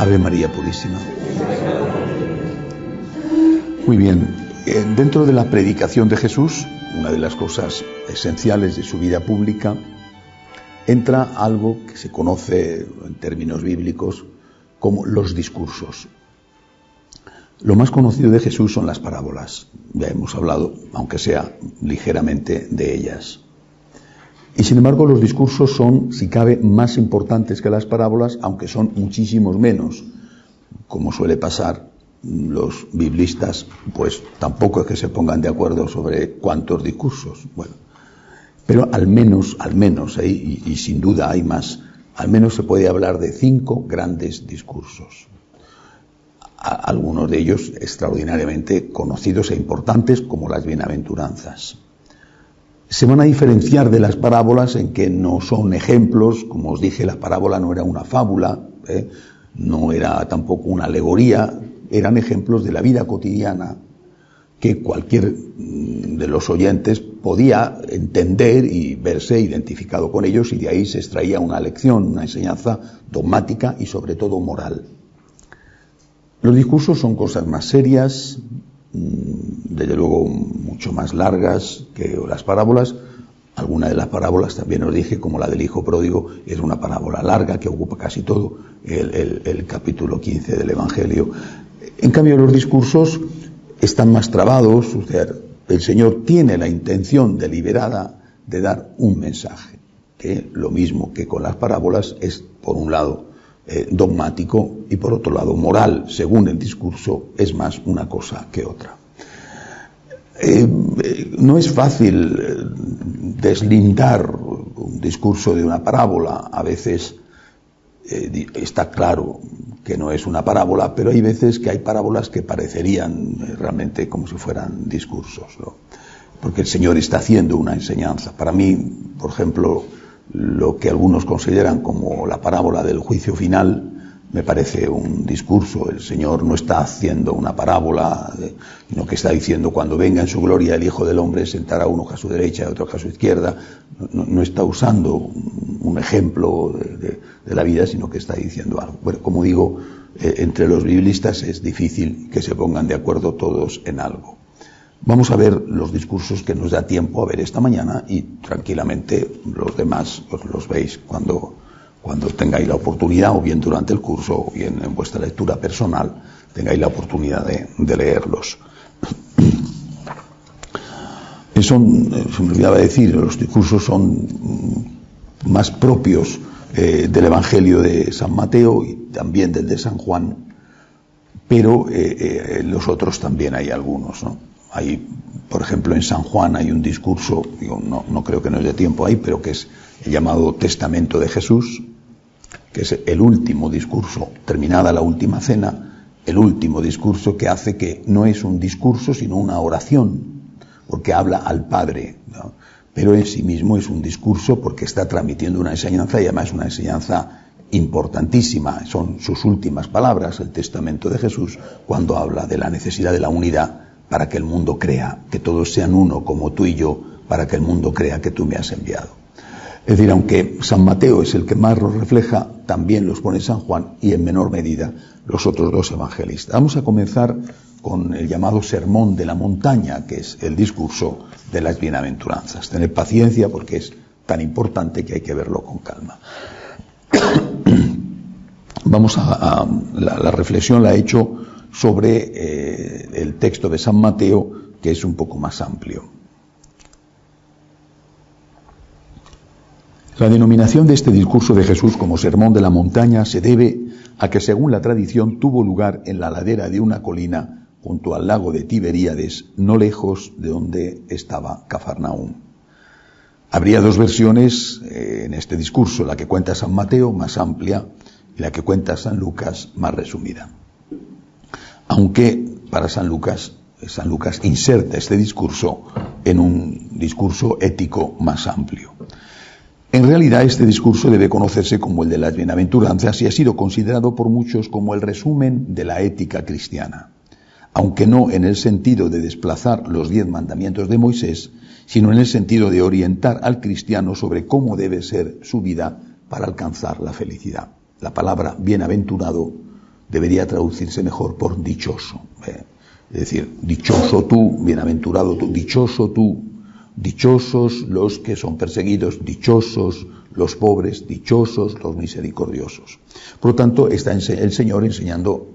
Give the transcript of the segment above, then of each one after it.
Ave María Purísima. Muy bien, eh, dentro de la predicación de Jesús, una de las cosas esenciales de su vida pública, entra algo que se conoce en términos bíblicos como los discursos. Lo más conocido de Jesús son las parábolas. Ya hemos hablado, aunque sea ligeramente, de ellas. Y sin embargo los discursos son, si cabe, más importantes que las parábolas, aunque son muchísimos menos. Como suele pasar, los biblistas, pues tampoco es que se pongan de acuerdo sobre cuántos discursos. Bueno, pero al menos, al menos, y, y sin duda hay más, al menos se puede hablar de cinco grandes discursos. algunos de ellos extraordinariamente conocidos e importantes como las bienaventuranzas se van a diferenciar de las parábolas en que no son ejemplos, como os dije, la parábola no era una fábula, ¿eh? no era tampoco una alegoría, eran ejemplos de la vida cotidiana que cualquier mm, de los oyentes podía entender y verse identificado con ellos y de ahí se extraía una lección, una enseñanza dogmática y sobre todo moral. Los discursos son cosas más serias, desde luego mucho más largas que las parábolas. Alguna de las parábolas también os dije, como la del hijo pródigo, es una parábola larga que ocupa casi todo el, capítulo 15 del Evangelio. En cambio, los discursos están más trabados, el Señor tiene la intención deliberada de dar un mensaje, que lo mismo que con las parábolas es, por un lado, eh, dogmático y por otro lado moral, según el discurso, es más una cosa que otra. Eh, eh, no es fácil deslindar un discurso de una parábola, a veces está claro que no es una parábola, pero hay veces que hay parábolas que parecerían realmente como si fueran discursos, porque el Señor está haciendo una enseñanza. Para mí, por ejemplo, lo que algunos consideran como la parábola del juicio final, me parece un discurso. El Señor no está haciendo una parábola, sino que está diciendo cuando venga en su gloria el Hijo del Hombre sentará uno a su derecha y otro a su izquierda. No, está usando un ejemplo de, la vida, sino que está diciendo algo. Bueno, como digo, eh, entre los biblistas es difícil que se pongan de acuerdo todos en algo. Vamos a ver los discursos que nos da tiempo a ver esta mañana y tranquilamente los demás os los veis cuando, cuando tengáis la oportunidad, o bien durante el curso, o bien en vuestra lectura personal, tengáis la oportunidad de, leerlos. Son, eh, se me olvidaba decir, los discursos son más propios eh, del Evangelio de San Mateo y también del de San Juan, pero eh, los otros también hay algunos, ¿no? Hay, por ejemplo, en San Juan hay un discurso, no, creo que no es de tiempo ahí, pero que es el llamado Testamento de Jesús, que es el último discurso, terminada la última cena, el último discurso que hace que no es un discurso, sino una oración, porque habla al Padre, pero en sí mismo es un discurso porque está transmitiendo una enseñanza y además una enseñanza importantísima. Son sus últimas palabras, el testamento de Jesús, cuando habla de la necesidad de la unidad para que el mundo crea, que todos sean uno como tú y yo, para que el mundo crea que tú me has enviado. Es decir, aunque San Mateo es el que más los refleja, también los pone San Juan y en menor medida los otros dos evangelistas. Vamos a comenzar con el llamado Sermón de la Montaña, que es el discurso de las bienaventuranzas. Tened paciencia porque es tan importante que hay que verlo con calma. Vamos a, la, reflexión la ha hecho sobre eh, el texto de San Mateo, que es un poco más amplio. La denominación de este discurso de Jesús como Sermón de la Montaña se debe a que, según la tradición, tuvo lugar en la ladera de una colina junto al lago de Tiberíades, no lejos de donde estaba Cafarnaúm. Habría dos versiones eh, en este discurso, la que cuenta San Mateo, más amplia, y la que cuenta San Lucas, más resumida aunque para San Lucas, San Lucas inserta este discurso en un discurso ético más amplio. En realidad este discurso debe conocerse como el de las bienaventuranzas y ha sido considerado por muchos como el resumen de la ética cristiana, aunque no en el sentido de desplazar los diez mandamientos de Moisés, sino en el sentido de orientar al cristiano sobre cómo debe ser su vida para alcanzar la felicidad. La palabra bienaventurado debería traducirse mejor por dichoso. ¿eh? Es decir, dichoso tú, bienaventurado tú, dichoso tú, dichosos los que son perseguidos, dichosos los pobres, dichosos los misericordiosos. Por lo tanto, está el Señor enseñando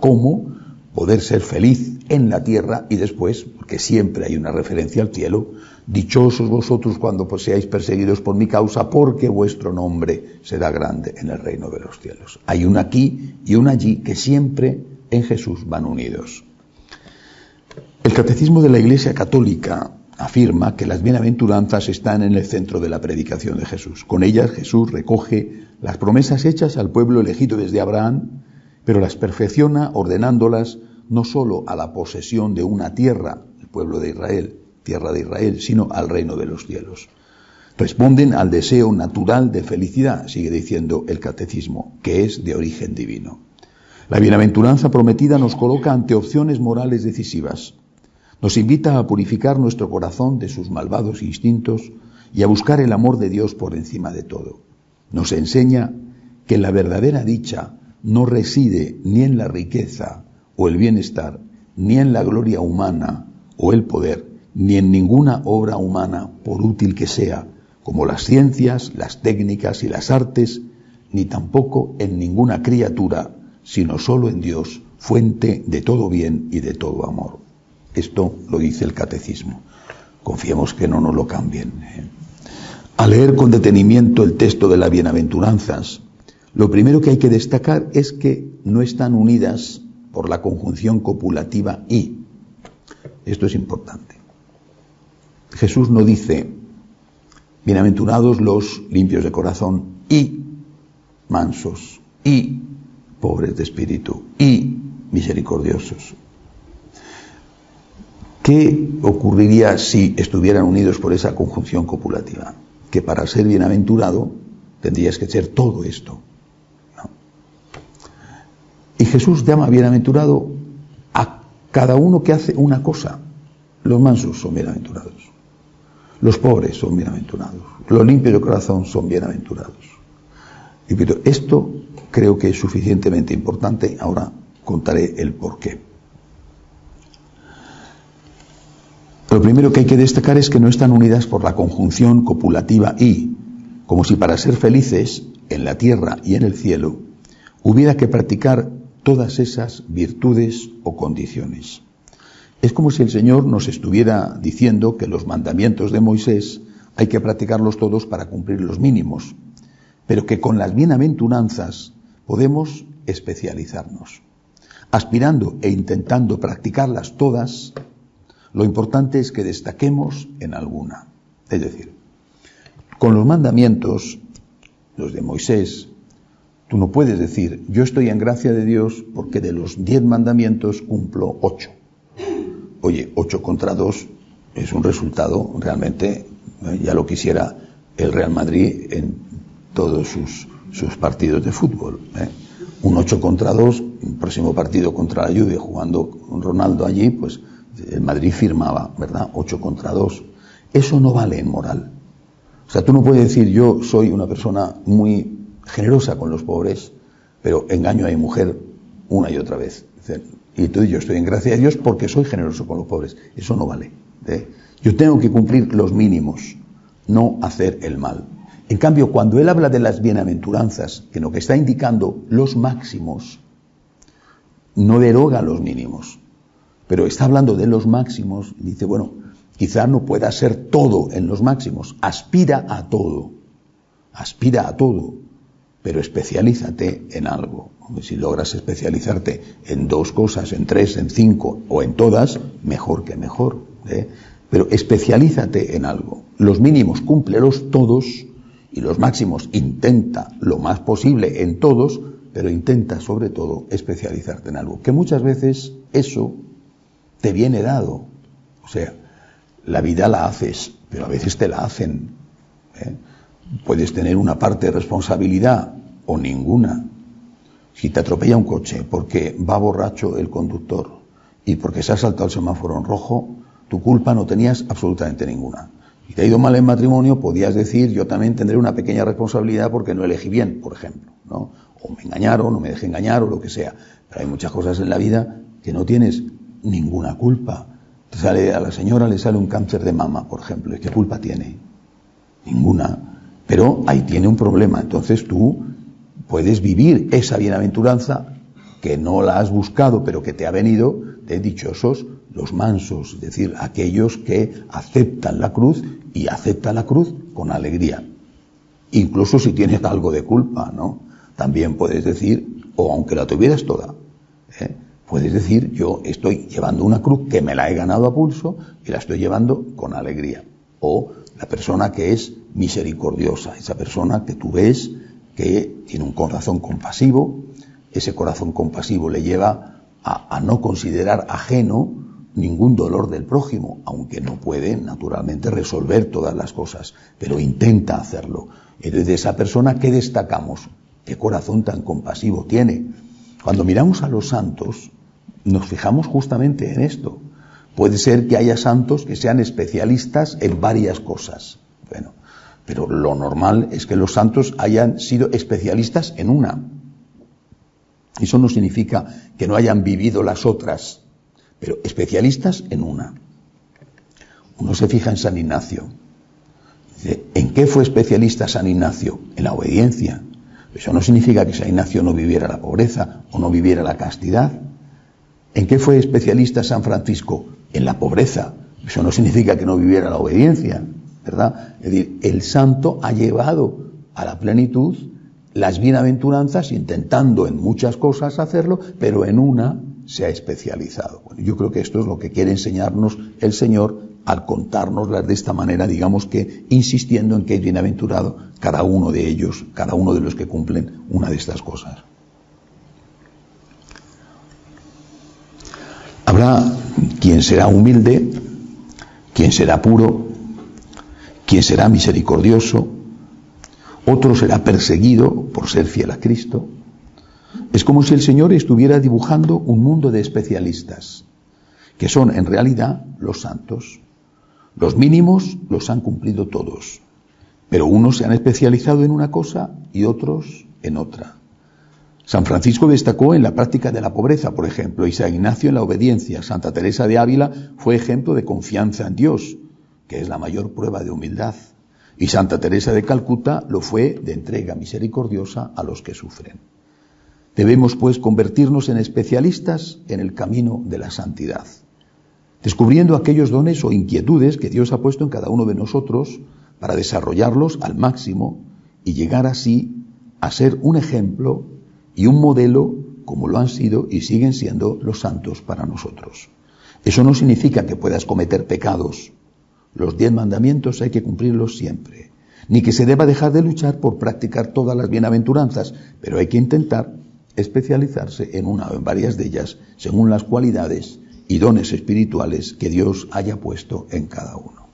cómo poder ser feliz en la tierra y después, porque siempre hay una referencia al cielo, dichosos vosotros cuando pues, seáis perseguidos por mi causa, porque vuestro nombre será grande en el reino de los cielos. Hay un aquí y un allí que siempre en Jesús van unidos. El catecismo de la Iglesia Católica afirma que las bienaventuranzas están en el centro de la predicación de Jesús. Con ellas Jesús recoge las promesas hechas al pueblo elegido desde Abraham, pero las perfecciona ordenándolas no sólo a la posesión de una tierra, el pueblo de Israel, tierra de Israel, sino al reino de los cielos. Responden al deseo natural de felicidad, sigue diciendo el catecismo, que es de origen divino. La bienaventuranza prometida nos coloca ante opciones morales decisivas nos invita a purificar nuestro corazón de sus malvados instintos y a buscar el amor de Dios por encima de todo. Nos enseña que la verdadera dicha no reside ni en la riqueza o el bienestar, ni en la gloria humana o el poder, ni en ninguna obra humana, por útil que sea, como las ciencias, las técnicas y las artes, ni tampoco en ninguna criatura, sino solo en Dios, fuente de todo bien y de todo amor. Esto lo dice el catecismo. Confiemos que no nos lo cambien. ¿eh? Al leer con detenimiento el texto de las bienaventuranzas, lo primero que hay que destacar es que no están unidas por la conjunción copulativa y. Esto es importante. Jesús no dice, bienaventurados los limpios de corazón y mansos y pobres de espíritu y misericordiosos. ¿Qué ocurriría si estuvieran unidos por esa conjunción copulativa? Que para ser bienaventurado tendrías que ser todo esto. Y Jesús llama bienaventurado a cada uno que hace una cosa. Los mansos son bienaventurados. Los pobres son bienaventurados. Los limpios de corazón son bienaventurados. Y esto creo que es suficientemente importante. Ahora contaré el porqué. Lo primero que hay que destacar es que no están unidas por la conjunción copulativa y, como si para ser felices en la tierra y en el cielo hubiera que practicar todas esas virtudes o condiciones. Es como si el Señor nos estuviera diciendo que los mandamientos de Moisés hay que practicarlos todos para cumplir los mínimos, pero que con las bienaventuranzas podemos especializarnos. Aspirando e intentando practicarlas todas, lo importante es que destaquemos en alguna. Es decir, con los mandamientos, los de Moisés, tú no puedes decir, yo estoy en gracia de Dios porque de los diez mandamientos cumplo ocho. Oye, ocho contra dos es un resultado realmente, ya lo quisiera el Real Madrid en todos sus, partidos de fútbol. ¿eh? Un ocho contra dos, un próximo partido contra la Juve jugando con Ronaldo allí, pues el Madrid firmaba, ¿verdad? 8 contra 2. Eso no vale en moral. O sea, tú no puedes decir yo soy una persona muy generosa con los pobres, pero engaño a mi mujer una y otra vez. Tú y yo estoy en gracia de Dios porque soy generoso con los pobres. Eso no vale. ¿eh? Yo tengo que cumplir los mínimos, no hacer el mal. En cambio, cuando él habla de las bienaventuranzas, que lo que está indicando los máximos, no deroga los mínimos pero está hablando de los máximos y dice, bueno, quizá no pueda ser todo en los máximos, aspira a todo, aspira a todo, pero especialízate en algo. Si logras especializarte en dos cosas, en tres, en cinco o en todas, mejor que mejor. ¿eh? Pero especialízate en algo. Los mínimos cúmplelos todos y los máximos intenta lo más posible en todos, pero intenta sobre todo especializarte en algo. Que muchas veces eso te viene dado. O sea, la vida la haces, pero a veces te la hacen. ¿eh? Puedes tener una parte de responsabilidad o ninguna. Si te atropella un coche porque va borracho el conductor y porque se ha saltado el semáforo en rojo, tu culpa no tenías absolutamente ninguna. Si te ha ido mal en matrimonio, podías decir, yo también tendré una pequeña responsabilidad porque no elegí bien, por ejemplo, ¿no? o me engañaron, o me dejé engañar, o lo que sea. Pero hay muchas cosas en la vida que no tienes ninguna culpa. sale, a la señora le sale un cáncer de mama, por ejemplo, ¿y qué culpa tiene? Ninguna. Pero ahí tiene un problema. Entonces tú puedes vivir esa bienaventuranza que no la has buscado, pero que te ha venido de dichosos los mansos, es decir, aquellos que aceptan la cruz y aceptan la cruz con alegría. Incluso si tienes algo de culpa, ¿no? También puedes decir, o aunque la tuvieras toda, ¿eh? puedes decir, yo estoy llevando una cruz que me la he ganado a pulso y la estoy llevando con alegría. O la persona que es misericordiosa, esa persona que tú ves que tiene un corazón compasivo, ese corazón compasivo le lleva a, no considerar ajeno ningún dolor del prójimo, aunque no puede naturalmente resolver todas las cosas, pero intenta hacerlo. Entonces, de esa persona, ¿qué destacamos? ¿Qué corazón tan compasivo tiene? Cuando miramos a los santos, nos fijamos justamente en esto. Puede ser que haya santos que sean especialistas en varias cosas. Bueno, pero lo normal es que los santos hayan sido especialistas en una. Eso no significa que no hayan vivido las otras, pero especialistas en una. Uno se fija en San Ignacio. ¿En qué fue especialista San Ignacio? En la obediencia. Eso no significa que San Ignacio no viviera la pobreza o no viviera la castidad. ¿En qué fue especialista San Francisco? En la pobreza. Eso no significa que no viviera la obediencia, ¿verdad? Es decir, el santo ha llevado a la plenitud las bienaventuranzas, intentando en muchas cosas hacerlo, pero en una se ha especializado. Yo creo que esto es lo que quiere enseñarnos el Señor al contárnoslas de esta manera, digamos que insistiendo en que es bienaventurado cada uno de ellos, cada uno de los que cumplen una de estas cosas. Habrá quien será humilde, quien será puro, quien será misericordioso, otro será perseguido por ser fiel a Cristo, es como si el Señor estuviera dibujando un mundo de especialistas, que son en realidad los santos. Los mínimos los han cumplido todos, pero unos se han especializado en una cosa y otros en otra. San Francisco destacó en la práctica de la pobreza, por ejemplo, y San Ignacio en la obediencia. Santa Teresa de Ávila fue ejemplo de confianza en Dios, que es la mayor prueba de humildad. Y Santa Teresa de Calcuta lo fue de entrega misericordiosa a los que sufren. Debemos, pues, convertirnos en especialistas en el camino de la santidad, descubriendo aquellos dones o inquietudes que Dios ha puesto en cada uno de nosotros para desarrollarlos al máximo y llegar así a ser un ejemplo y un modelo como lo han sido y siguen siendo los santos para nosotros. Eso no significa que puedas cometer pecados. Los diez mandamientos hay que cumplirlos siempre. Ni que se deba dejar de luchar por practicar todas las bienaventuranzas, pero hay que intentar especializarse en una o en varias de ellas según las cualidades y dones espirituales que Dios haya puesto en cada uno.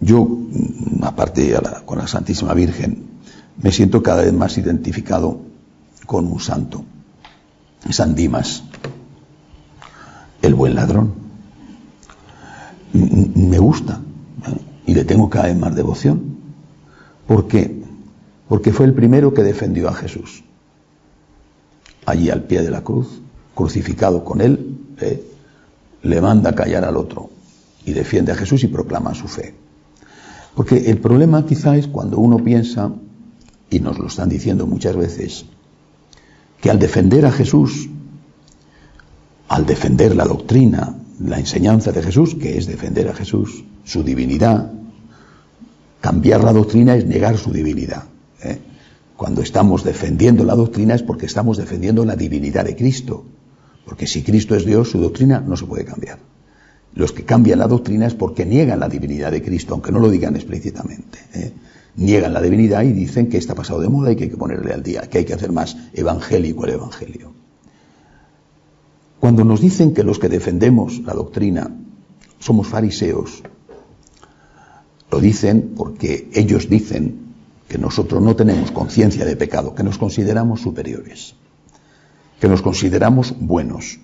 Yo, mm, aparte con la Santísima Virgen, me siento cada vez más identificado con un santo, San Dimas, el buen ladrón. Me gusta y le tengo cada vez más devoción. ¿Por qué? Porque fue el primero que defendió a Jesús allí al pie de la cruz, crucificado con él, eh, le manda a callar al otro y defiende a Jesús y proclama su fe. Porque el problema quizá es cuando uno piensa, y nos lo están diciendo muchas veces, que al defender a Jesús, al defender la doctrina, la enseñanza de Jesús, que es defender a Jesús, su divinidad, cambiar la doctrina es negar su divinidad. ¿eh? Cuando estamos defendiendo la doctrina es porque estamos defendiendo la divinidad de Cristo. Porque si Cristo es Dios, su doctrina no se puede cambiar. Los que cambian la doctrina es porque niegan la divinidad de Cristo, aunque no lo digan explícitamente. ¿eh? Niegan la divinidad y dicen que está pasado de moda y que hay que ponerle al día, que hay que hacer más evangélico el evangelio. Cuando nos dicen que los que defendemos la doctrina somos fariseos, lo dicen porque ellos dicen que nosotros no tenemos conciencia de pecado, que nos consideramos superiores, que nos consideramos buenos,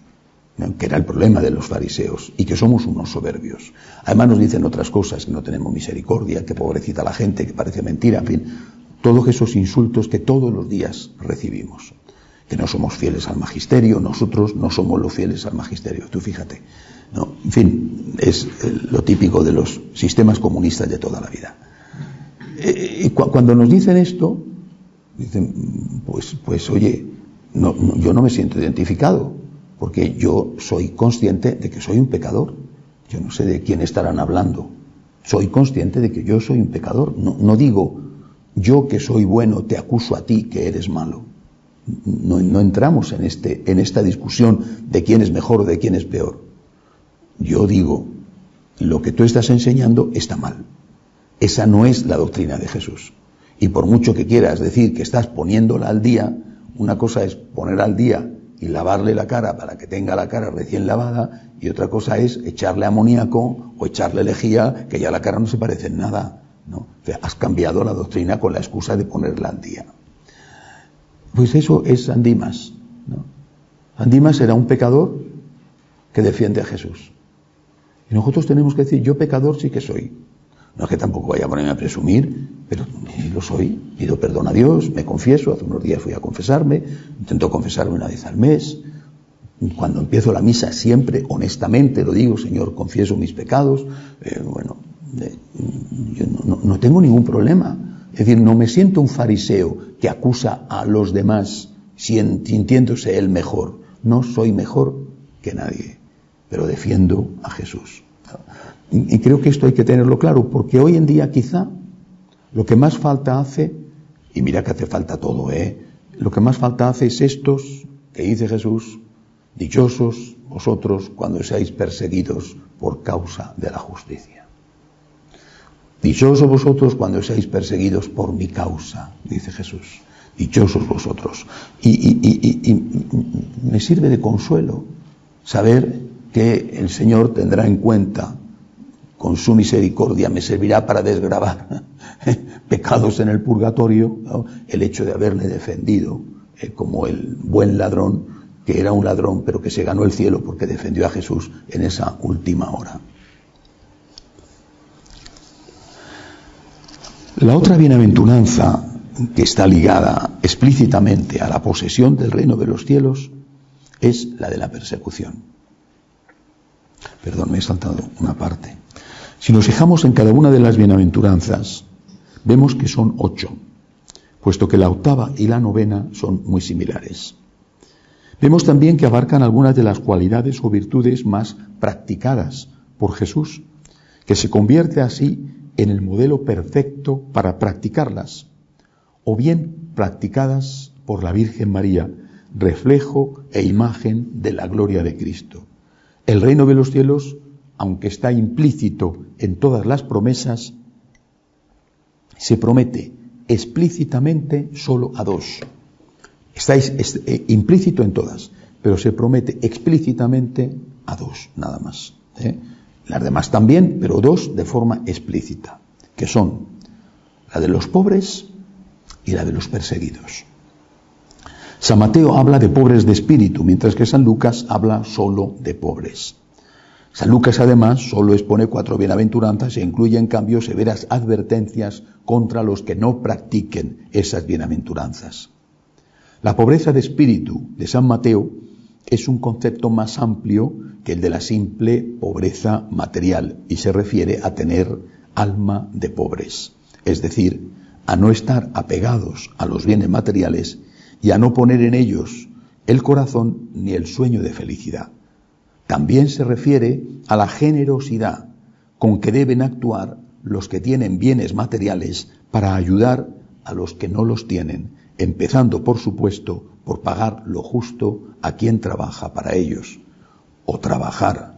que era el problema de los fariseos, y que somos unos soberbios. Además nos dicen otras cosas, que no tenemos misericordia, que pobrecita la gente, que parece mentira, en fin, todos esos insultos que todos los días recibimos. Que no somos fieles al magisterio, nosotros no somos los fieles al magisterio. Tú fíjate. No, en fin, es lo típico de los sistemas comunistas de toda la vida. Eh, y cuando nos dicen esto, dicen, pues, pues oye, yo no me siento identificado, porque yo soy consciente de que soy un pecador. Yo no sé de quién estarán hablando. Soy consciente de que yo soy un pecador. No, no digo, yo que soy bueno te acuso a ti que eres malo. No, no, entramos en, este, en esta discusión de quién es mejor o de quién es peor. Yo digo, lo que tú estás enseñando está mal. Esa no es la doctrina de Jesús. Y por mucho que quieras decir que estás poniéndola al día, una cosa es poner al día y lavarle la cara para que tenga la cara recién lavada y otra cosa es echarle amoníaco o echarle lejía que ya la cara no se parece en nada. ¿no? has cambiado la doctrina con la excusa de ponerla al día. Pues eso es Andimas. ¿no? Andimas era un pecador que defiende a Jesús. Y nosotros tenemos que decir, yo pecador sí que soy. No es que tampoco vaya a ponerme a presumir, pero lo soy. Pido perdón a Dios, me confieso. Hace unos días fui a confesarme, intento confesarme una vez al mes. Cuando empiezo la misa siempre, honestamente lo digo, Señor, confieso mis pecados. Eh, bueno, eh, yo no, no tengo ningún problema. Es decir, no me siento un fariseo que acusa a los demás sintiéndose él mejor. No soy mejor que nadie, pero defiendo a Jesús. Y creo que esto hay que tenerlo claro, porque hoy en día quizá lo que más falta hace, y mira que hace falta todo, ¿eh? Lo que más falta hace es estos que dice Jesús, dichosos vosotros cuando seáis perseguidos por causa de la justicia. Dichosos vosotros cuando seáis perseguidos por mi causa, dice Jesús. Dichosos vosotros. Y, me sirve de consuelo saber que el Señor tendrá en cuenta con su misericordia me servirá para desgravar pecados en el purgatorio, el hecho de haberle defendido eh, como el buen ladrón, que era un ladrón, pero que se ganó el cielo porque defendió a Jesús en esa última hora. La otra bienaventuranza que está ligada explícitamente a la posesión del reino de los cielos es la de la persecución. Perdón, me he saltado una parte. Si nos fijamos en cada una de las bienaventuranzas, vemos que son ocho, puesto que la octava y la novena son muy similares. Vemos también que abarcan algunas de las cualidades o virtudes más practicadas por Jesús, que se convierte así en el modelo perfecto para practicarlas, o bien practicadas por la Virgen María, reflejo e imagen de la gloria de Cristo. El reino de los cielos aunque está implícito en todas las promesas, se promete explícitamente solo a dos. Está eh, implícito en todas, pero se promete explícitamente a dos, nada más. ¿eh? Las demás también, pero dos de forma explícita, que son la de los pobres y la de los perseguidos. San Mateo habla de pobres de espíritu, mientras que San Lucas habla solo de pobres. San Lucas además solo expone cuatro bienaventuranzas e incluye en cambio severas advertencias contra los que no practiquen esas bienaventuranzas. La pobreza de espíritu de San Mateo es un concepto más amplio que el de la simple pobreza material y se refiere a tener alma de pobres, es decir, a no estar apegados a los bienes materiales y a no poner en ellos el corazón ni el sueño de felicidad. También se refiere a la generosidad con que deben actuar los que tienen bienes materiales para ayudar a los que no los tienen, empezando, por supuesto, por pagar lo justo a quien trabaja para ellos, o trabajar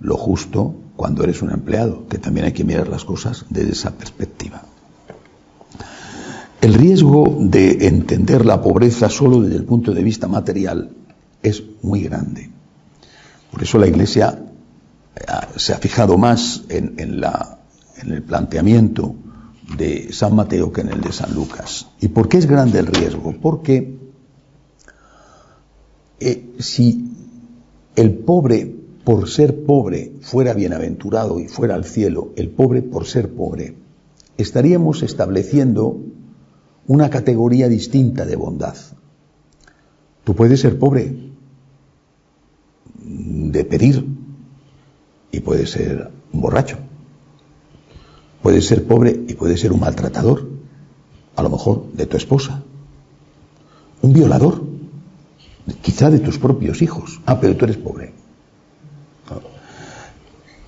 lo justo cuando eres un empleado, que también hay que mirar las cosas desde esa perspectiva. El riesgo de entender la pobreza solo desde el punto de vista material es muy grande. Por eso la Iglesia eh, se ha fijado más en, el planteamiento de San Mateo que en el de San Lucas. ¿Y por qué es grande el riesgo? Porque eh, si el pobre por ser pobre fuera bienaventurado y fuera al cielo, el pobre por ser pobre, estaríamos estableciendo una categoría distinta de bondad. Tú puedes ser pobre de pedir y puedes ser un borracho. Puedes ser pobre y puedes ser un maltratador, a lo mejor de tu esposa. Un violador, quizá de tus propios hijos. Ah, pero tú eres pobre.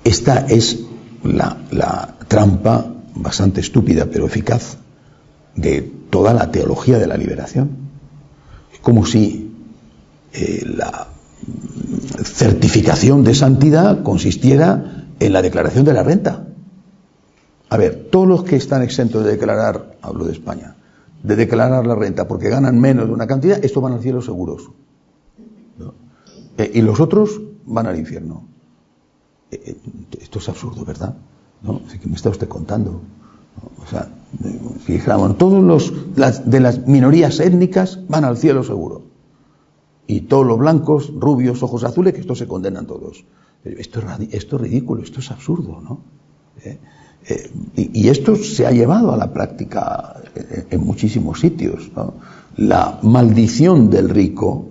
Esta es la, trampa bastante estúpida pero eficaz de toda la teología de la liberación. Como si eh, la certificación de santidad consistiera en la declaración de la renta. A ver, todos los que están exentos de declarar, hablo de España, de declarar la renta porque ganan menos de una cantidad, estos van al cielo seguros. Eh, y los otros van al infierno. Eh, eh, esto es absurdo, ¿verdad? ¿No? ¿Qué me está usted contando? O sea, si todos los de las minorías étnicas van al cielo seguro. Y todos los blancos, rubios, ojos azules, que estos se condenan todos. Esto es, esto es ridículo, esto es absurdo, ¿no? y, esto se ha llevado a la práctica en, muchísimos sitios. La maldición del rico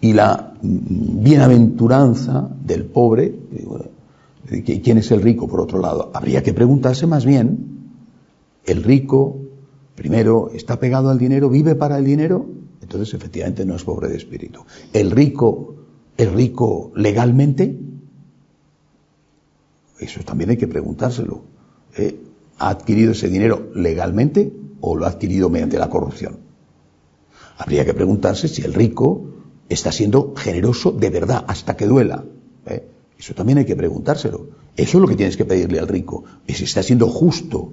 y la bienaventuranza del pobre, ¿quién es el rico por otro lado? Habría que preguntarse más bien, ¿el rico primero está pegado al dinero, vive para el dinero? Entonces efectivamente no es pobre de espíritu. ¿El rico es rico legalmente? Eso también hay que preguntárselo. ¿Eh? ¿Ha adquirido ese dinero legalmente o lo ha adquirido mediante la corrupción? Habría que preguntarse si el rico está siendo generoso de verdad, hasta que duela. ¿eh? Eso también hay que preguntárselo. Eso es lo que tienes que pedirle al rico. Y si está siendo justo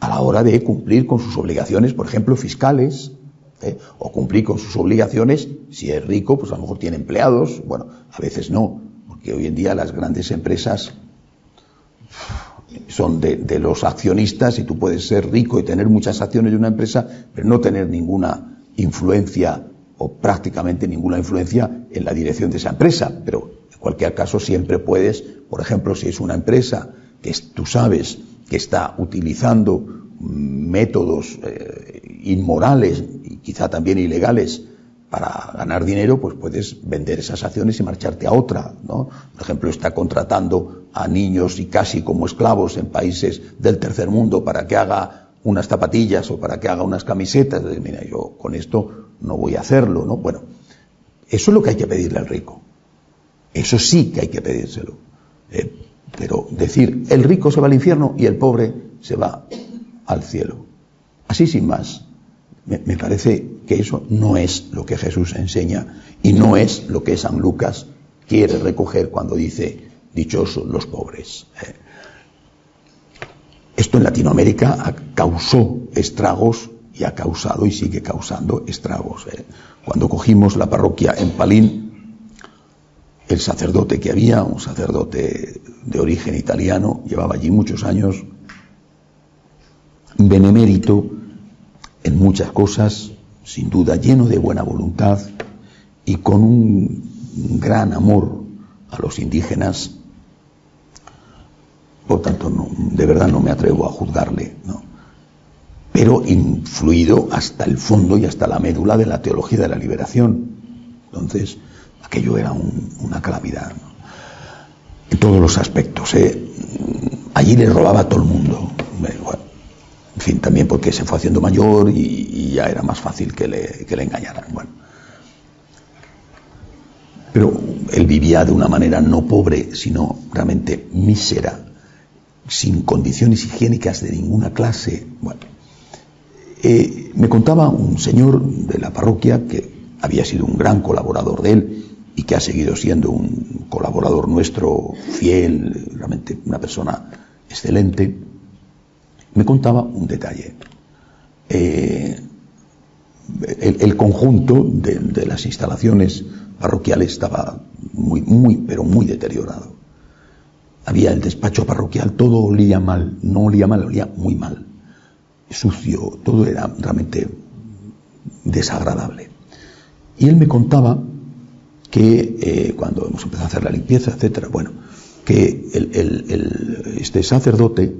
a la hora de cumplir con sus obligaciones, por ejemplo, fiscales, ¿eh? o cumplir con sus obligaciones, si es rico, pues a lo mejor tiene empleados, bueno, a veces no, porque hoy en día las grandes empresas son de, los accionistas y tú puedes ser rico y tener muchas acciones de una empresa, pero no tener ninguna influencia o prácticamente ninguna influencia en la dirección de esa empresa, pero en cualquier caso siempre puedes, por ejemplo, si es una empresa que tú sabes que está utilizando métodos eh, inmorales y quizá también ilegales para ganar dinero, pues puedes vender esas acciones y marcharte a otra, ¿no? Por ejemplo, está contratando a niños y casi como esclavos en países del tercer mundo para que haga unas zapatillas o para que haga unas camisetas. Mira, yo con esto no voy a hacerlo, ¿no? Bueno, eso es lo que hay que pedirle al rico. Eso sí que hay que pedírselo. Eh, pero decir, el rico se va al infierno y el pobre se va al cielo. Así sin más. Me, parece que eso no es lo que Jesús enseña y no es lo que San Lucas quiere recoger cuando dice dichosos los pobres. Eh, esto en Latinoamérica causó estragos y ha causado y sigue causando estragos. ¿eh? Cuando cogimos la parroquia en Palín, el sacerdote que había, un sacerdote de origen italiano, llevaba allí muchos años, benemérito en muchas cosas, sin duda lleno de buena voluntad y con un gran amor a los indígenas. Por tanto, de verdad no me atrevo a juzgarle. ¿no? Pero influido hasta el fondo y hasta la médula de la teología de la liberación. Entonces, aquello era una calamidad. En todos los aspectos. ¿eh? Allí le robaba a todo el mundo. en fin, también porque se fue haciendo mayor y, ya era más fácil que le, engañaran. Bueno. Pero él vivía de una manera no pobre, sino realmente mísera, sin condiciones higiénicas de ninguna clase. Bueno, eh, me contaba un señor de la parroquia que había sido un gran colaborador de él y que ha seguido siendo un colaborador nuestro fiel, realmente una persona excelente, me contaba un detalle. Eh, el, conjunto de, de, las instalaciones parroquiales estaba muy, muy, pero muy deteriorado. Había el despacho parroquial, todo olía mal, no olía mal, olía muy mal sucio, todo era realmente desagradable. Y él me contaba que eh, cuando hemos empezado a hacer la limpieza, etcétera, bueno, que este sacerdote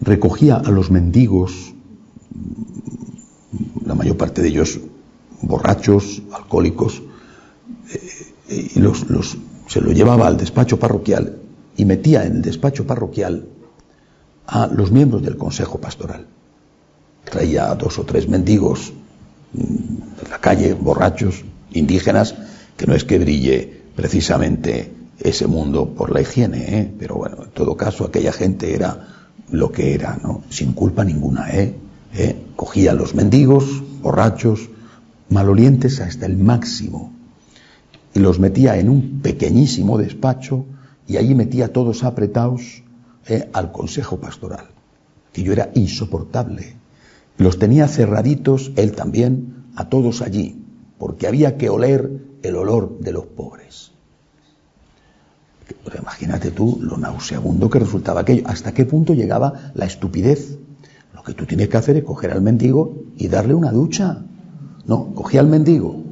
recogía a los mendigos la mayor parte de ellos borrachos, alcohólicos, eh, y los, los, se lo llevaba al despacho parroquial y metía en el despacho parroquial a los miembros del consejo pastoral. Traía a dos o tres mendigos mm, de la calle, borrachos, indígenas, que no es que brille precisamente ese mundo por la higiene, ¿eh? pero bueno, en todo caso aquella gente era lo que era, ¿no? Sin culpa ninguna, ¿eh? ¿Eh? Cogía a los mendigos, borrachos, malolientes hasta el máximo, y los metía en un pequeñísimo despacho y allí metía todos apretados ¿eh? al consejo pastoral, que yo era insoportable. Los tenía cerraditos, él también, a todos allí, porque había que oler el olor de los pobres. Imagínate tú lo nauseabundo que resultaba aquello, hasta qué punto llegaba la estupidez. Lo que tú tienes que hacer es coger al mendigo y darle una ducha. No, cogía al mendigo,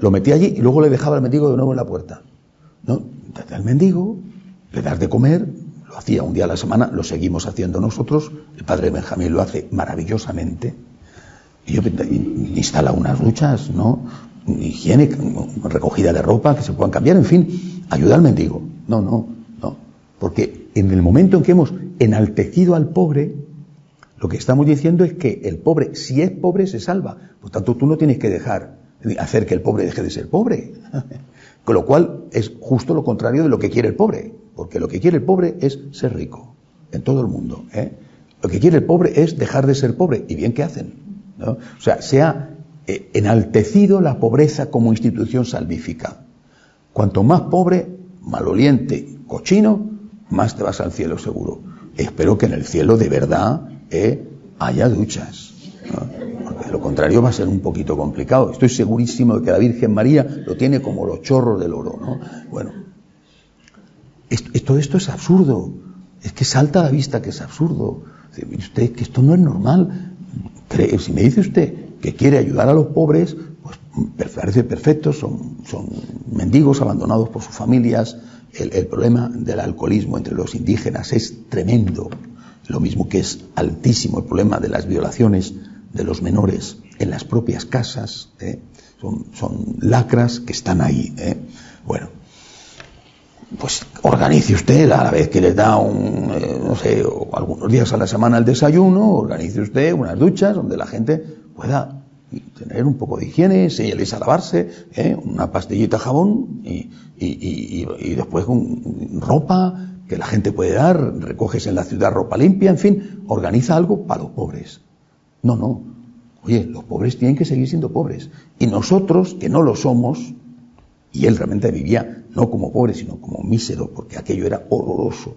lo metía allí y luego le dejaba al mendigo de nuevo en la puerta. No, al mendigo, le das de comer, hacía un día a la semana, lo seguimos haciendo nosotros, el padre Benjamín lo hace maravillosamente. Y yo instala unas duchas, ¿no? Higiene, recogida de ropa, que se puedan cambiar, en fin, ayuda al mendigo. No, no, no. Porque en el momento en que hemos enaltecido al pobre, lo que estamos diciendo es que el pobre, si es pobre, se salva. Por tanto, tú no tienes que dejar, hacer que el pobre deje de ser pobre. Con lo cual es justo lo contrario de lo que quiere el pobre. Porque lo que quiere el pobre es ser rico. En todo el mundo. ¿eh? Lo que quiere el pobre es dejar de ser pobre. ¿Y bien qué hacen? O sea, se ha eh, enaltecido la pobreza como institución salvífica. Cuanto más pobre, maloliente, cochino, más te vas al cielo seguro. Espero que en el cielo de verdad eh, haya duchas. Porque de lo contrario va a ser un poquito complicado. Estoy segurísimo de que la Virgen María lo tiene como los chorros del oro. ¿no? Bueno, esto, esto es absurdo. Es que salta a la vista que es absurdo. Usted, que esto no es normal. Si me dice usted que quiere ayudar a los pobres, pues parece perfecto, son, son mendigos abandonados por sus familias. El, el problema del alcoholismo entre los indígenas es tremendo lo mismo que es altísimo el problema de las violaciones de los menores en las propias casas, ¿eh? son, son, lacras que están ahí. ¿eh? Bueno, pues organice usted a la vez que les da un, eh, no sé, algunos días a la semana el desayuno, organice usted unas duchas donde la gente pueda tener un poco de higiene, enseñarles a lavarse, ¿eh? una pastillita jabón y, después ropa, que la gente puede dar, recoges en la ciudad ropa limpia, en fin, organiza algo para los pobres. No, no. Oye, los pobres tienen que seguir siendo pobres. Y nosotros, que no lo somos, y él realmente vivía no como pobre, sino como mísero, porque aquello era horroroso.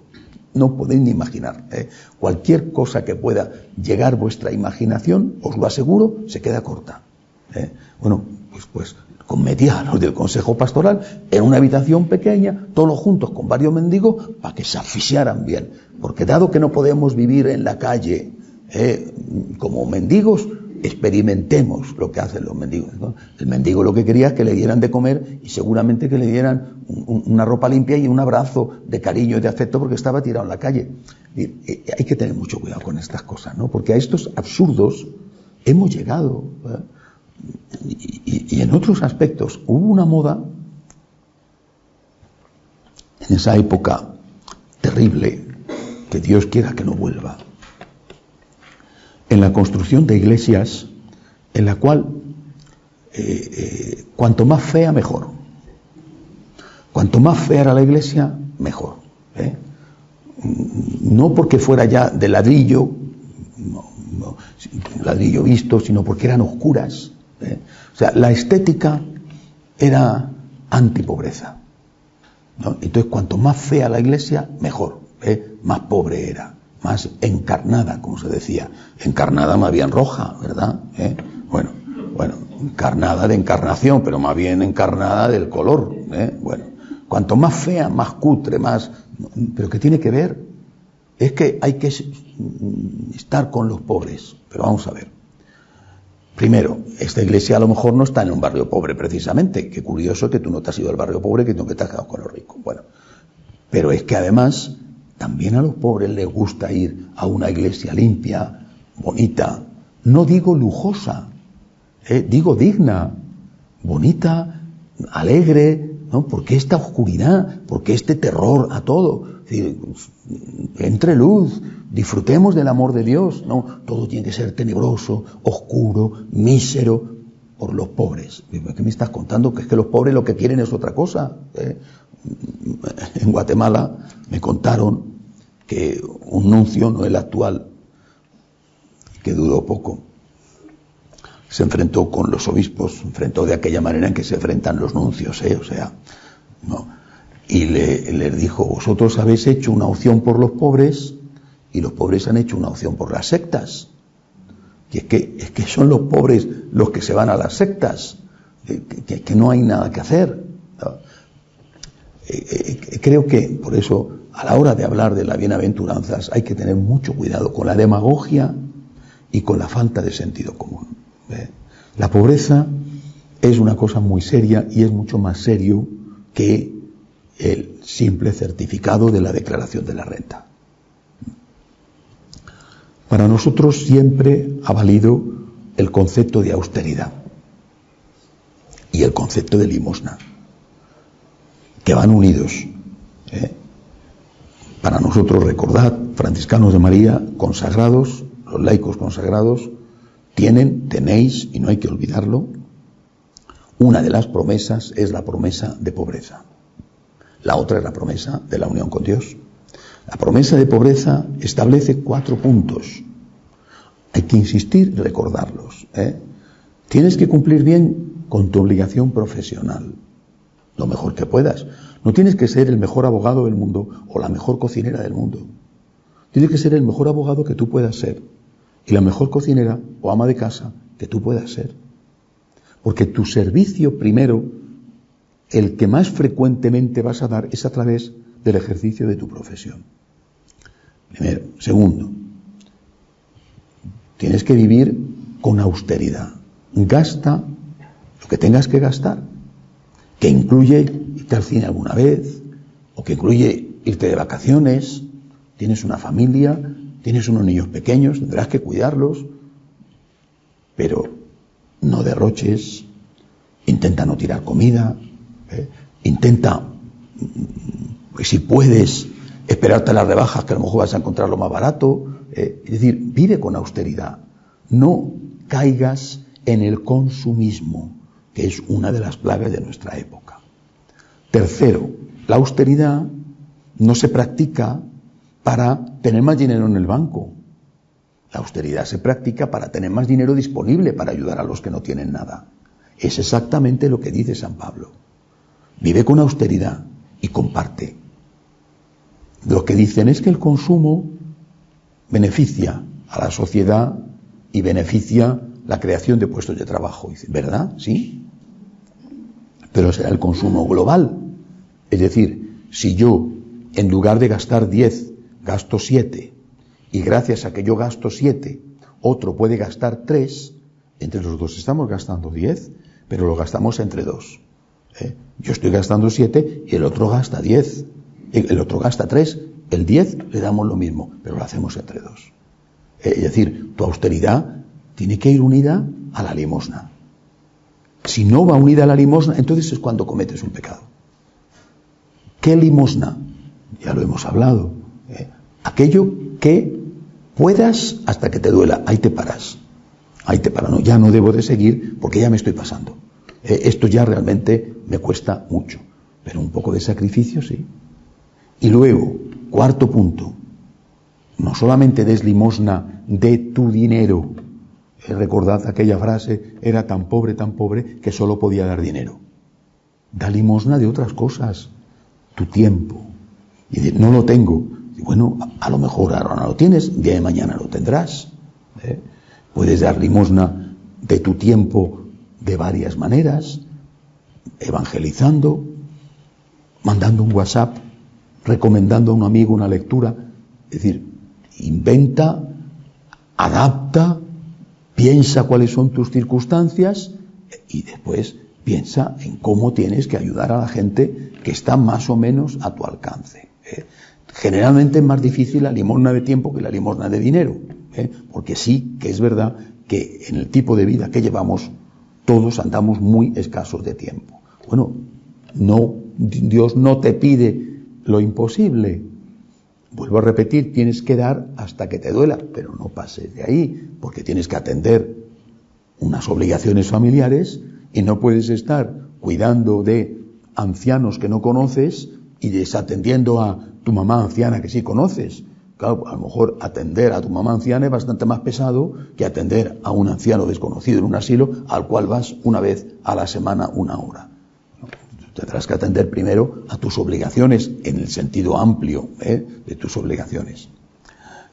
No podéis ni imaginar. ¿eh? Cualquier cosa que pueda llegar vuestra imaginación, os lo aseguro, se queda corta. ¿eh? Bueno, pues, pues con medianos del Consejo Pastoral en una habitación pequeña, todos juntos con varios mendigos, para que se asfixiaran bien. Porque dado que no podemos vivir en la calle eh, como mendigos, experimentemos lo que hacen los mendigos. El mendigo lo que quería es que le dieran de comer y seguramente que le dieran una ropa limpia y un abrazo de cariño y de afecto porque estaba tirado en la calle. Y, hay que tener mucho cuidado con estas cosas, ¿no? Porque a estos absurdos hemos llegado. Y, en otros aspectos hubo una moda en esa época terrible, que Dios quiera que no vuelva, en la construcción de iglesias en la cual eh, eh, cuanto más fea mejor. Cuanto más fea era la iglesia, mejor. ¿eh? No porque fuera ya de ladrillo, ladrillo visto, sino porque eran oscuras, ¿eh? O sea, la estética era antipobreza. ¿no? Entonces, cuanto más fea la iglesia, mejor. Más pobre era, más encarnada, como se decía. Encarnada más bien roja, ¿verdad? ¿Eh? Bueno, bueno, encarnada de encarnación, pero más bien encarnada del color. Bueno, cuanto más fea, más cutre, más... Pero ¿qué tiene que ver? Es que hay que estar con los pobres. Pero vamos a ver. Primero, esta iglesia a lo mejor no está en un barrio pobre precisamente. Qué curioso que tú no te has ido al barrio pobre, que tú te has quedado con los ricos. Bueno, pero es que además también a los pobres les gusta ir a una iglesia limpia, bonita, No digo lujosa, eh, digo digna, bonita, alegre, ¿no? ¿Por qué esta oscuridad? ¿Por qué este terror a todo? entre luz, disfrutemos del amor de Dios, no, todo tiene que ser tenebroso, oscuro, mísero, por los pobres. ¿Qué me estás contando? Que es que los pobres lo que quieren es otra cosa. ¿eh? En Guatemala me contaron que un nuncio, no el actual, que dudó poco, se enfrentó con los obispos, se enfrentó de aquella manera en que se enfrentan los nuncios, ¿eh? o sea, no. Y le, les dijo, vosotros habéis hecho una opción por los pobres y los pobres han hecho una opción por las sectas. Y es que, es que son los pobres los que se van a las sectas, que, que, no hay nada que hacer. Eh, eh, creo que por eso a la hora de hablar de las bienaventuranzas hay que tener mucho cuidado con la demagogia y con la falta de sentido común. La pobreza es una cosa muy seria y es mucho más serio que el simple certificado de la declaración de la renta. Para nosotros siempre ha valido el concepto de austeridad y el concepto de limosna, van unidos. ¿eh? Para nosotros, recordad, franciscanos de María, consagrados, los laicos consagrados, tienen, tenéis, y no hay que olvidarlo, una de las promesas es la promesa de pobreza. La otra es la promesa de la unión con Dios. La promesa de pobreza establece cuatro puntos. Hay que insistir y recordarlos. ¿eh? Tienes que cumplir bien con tu obligación profesional, lo mejor que puedas. No tienes que ser el mejor abogado del mundo o la mejor cocinera del mundo. Tienes que ser el mejor abogado que tú puedas ser y la mejor cocinera o ama de casa que tú puedas ser. Porque tu servicio primero, el que más frecuentemente vas a dar es a través del ejercicio de tu profesión. Primero. Segundo, tienes que vivir con austeridad. Gasta lo que tengas que gastar, que incluye irte al cine alguna vez, o que incluye irte de vacaciones, tienes una familia, tienes unos niños pequeños, tendrás que cuidarlos, pero no derroches, intenta no tirar comida, ¿eh? intenta, mm, si puedes, esperarte las rebajas, que a lo mejor vas a encontrar lo más barato. ¿eh? es decir, vive con austeridad. No caigas en el consumismo, que es una de las plagas de nuestra época. Tercero, la austeridad no se practica para tener más dinero en el banco. La austeridad se practica para tener más dinero disponible para ayudar a los que no tienen nada. Es exactamente lo que dice San Pablo. Vive con austeridad y comparte. Lo que dicen es que el consumo beneficia a la sociedad y beneficia la creación de puestos de trabajo. ¿verdad? Sí. Pero será el consumo global. Es decir, si yo, en lugar de gastar 10 gasto siete, y gracias a que yo gasto siete, otro puede gastar tres, entre los dos estamos gastando diez, pero lo gastamos entre dos. ¿eh? Yo estoy gastando siete y el otro gasta diez, el otro gasta tres, el diez le damos lo mismo, pero lo hacemos entre dos. Eh, es decir, tu austeridad tiene que ir unida a la limosna. Si no va unida a la limosna, entonces es cuando cometes un pecado. ¿Qué limosna? Ya lo hemos hablado. ¿eh? Aquello que puedas hasta que te duela, ahí te paras. Ahí te paras, ya no debo de seguir porque ya me estoy pasando. ¿eh? esto ya realmente me cuesta mucho. Pero un poco de sacrificio, sí. Y luego, cuarto punto, no solamente des limosna de tu dinero. Recordad aquella frase, era tan pobre, tan pobre, que solo podía dar dinero. Da limosna de otras cosas, tu tiempo. Y no lo tengo, bueno, a lo mejor ahora no lo tienes, día de mañana lo tendrás. ¿eh? Puedes dar limosna de tu tiempo de varias maneras, evangelizando, mandando un WhatsApp, recomendando a un amigo una lectura. Es decir, inventa, adapta, piensa cuáles son tus circunstancias y después piensa en cómo tienes que ayudar a la gente que está más o menos a tu alcance. ¿eh? Generalmente es más difícil la limosna de tiempo que la limosna de dinero, ¿eh? porque sí que es verdad que en el tipo de vida que llevamos, todos andamos muy escasos de tiempo. Bueno, no, Dios no te pide lo imposible. Vuelvo a repetir, tienes que dar hasta que te duela, pero no pases de ahí, porque tienes que atender unas obligaciones familiares y no puedes estar cuidando de ancianos que no conoces y desatendiendo a tu mamá anciana que sí conoces. Claro, a lo mejor atender a tu mamá anciana es bastante más pesado que atender a un anciano desconocido en un asilo al cual vas una vez a la semana una hora. Tendrás que atender primero a tus obligaciones en el sentido amplio ¿eh? de tus obligaciones.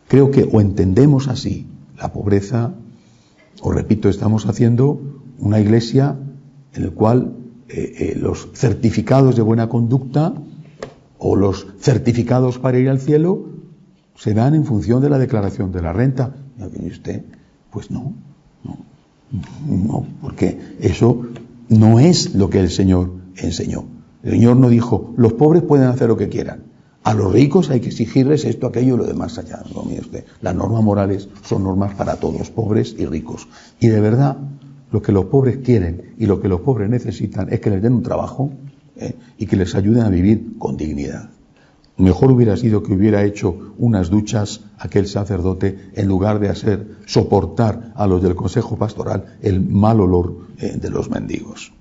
Creo que o entendemos así la pobreza, o repito, estamos haciendo una iglesia en la cual eh, eh, los certificados de buena conducta o los certificados para ir al cielo se dan en función de la declaración de la renta. ¿Y usted? Pues no, no, no, porque eso no es lo que el Señor enseñó. El Señor no dijo, los pobres pueden hacer lo que quieran. A los ricos hay que exigirles esto, aquello y lo demás allá. No, usted, las normas morales son normas para todos, pobres y ricos. Y de verdad, lo que los pobres quieren y lo que los pobres necesitan es que les den un trabajo ¿eh? y que les ayuden a vivir con dignidad. Mejor hubiera sido que hubiera hecho unas duchas aquel sacerdote en lugar de hacer soportar a los del Consejo Pastoral el mal olor eh, de los mendigos.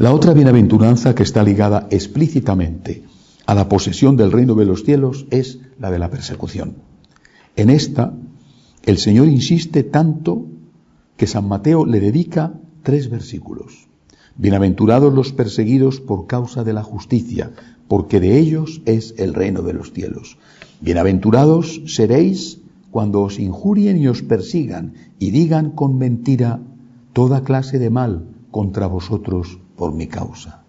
La otra bienaventuranza que está ligada explícitamente a la posesión del reino de los cielos es la de la persecución. En esta, el Señor insiste tanto que San Mateo le dedica tres versículos. Bienaventurados los perseguidos por causa de la justicia, porque de ellos es el reino de los cielos. Bienaventurados seréis cuando os injurien y os persigan y digan con mentira toda clase de mal contra vosotros por mi causa.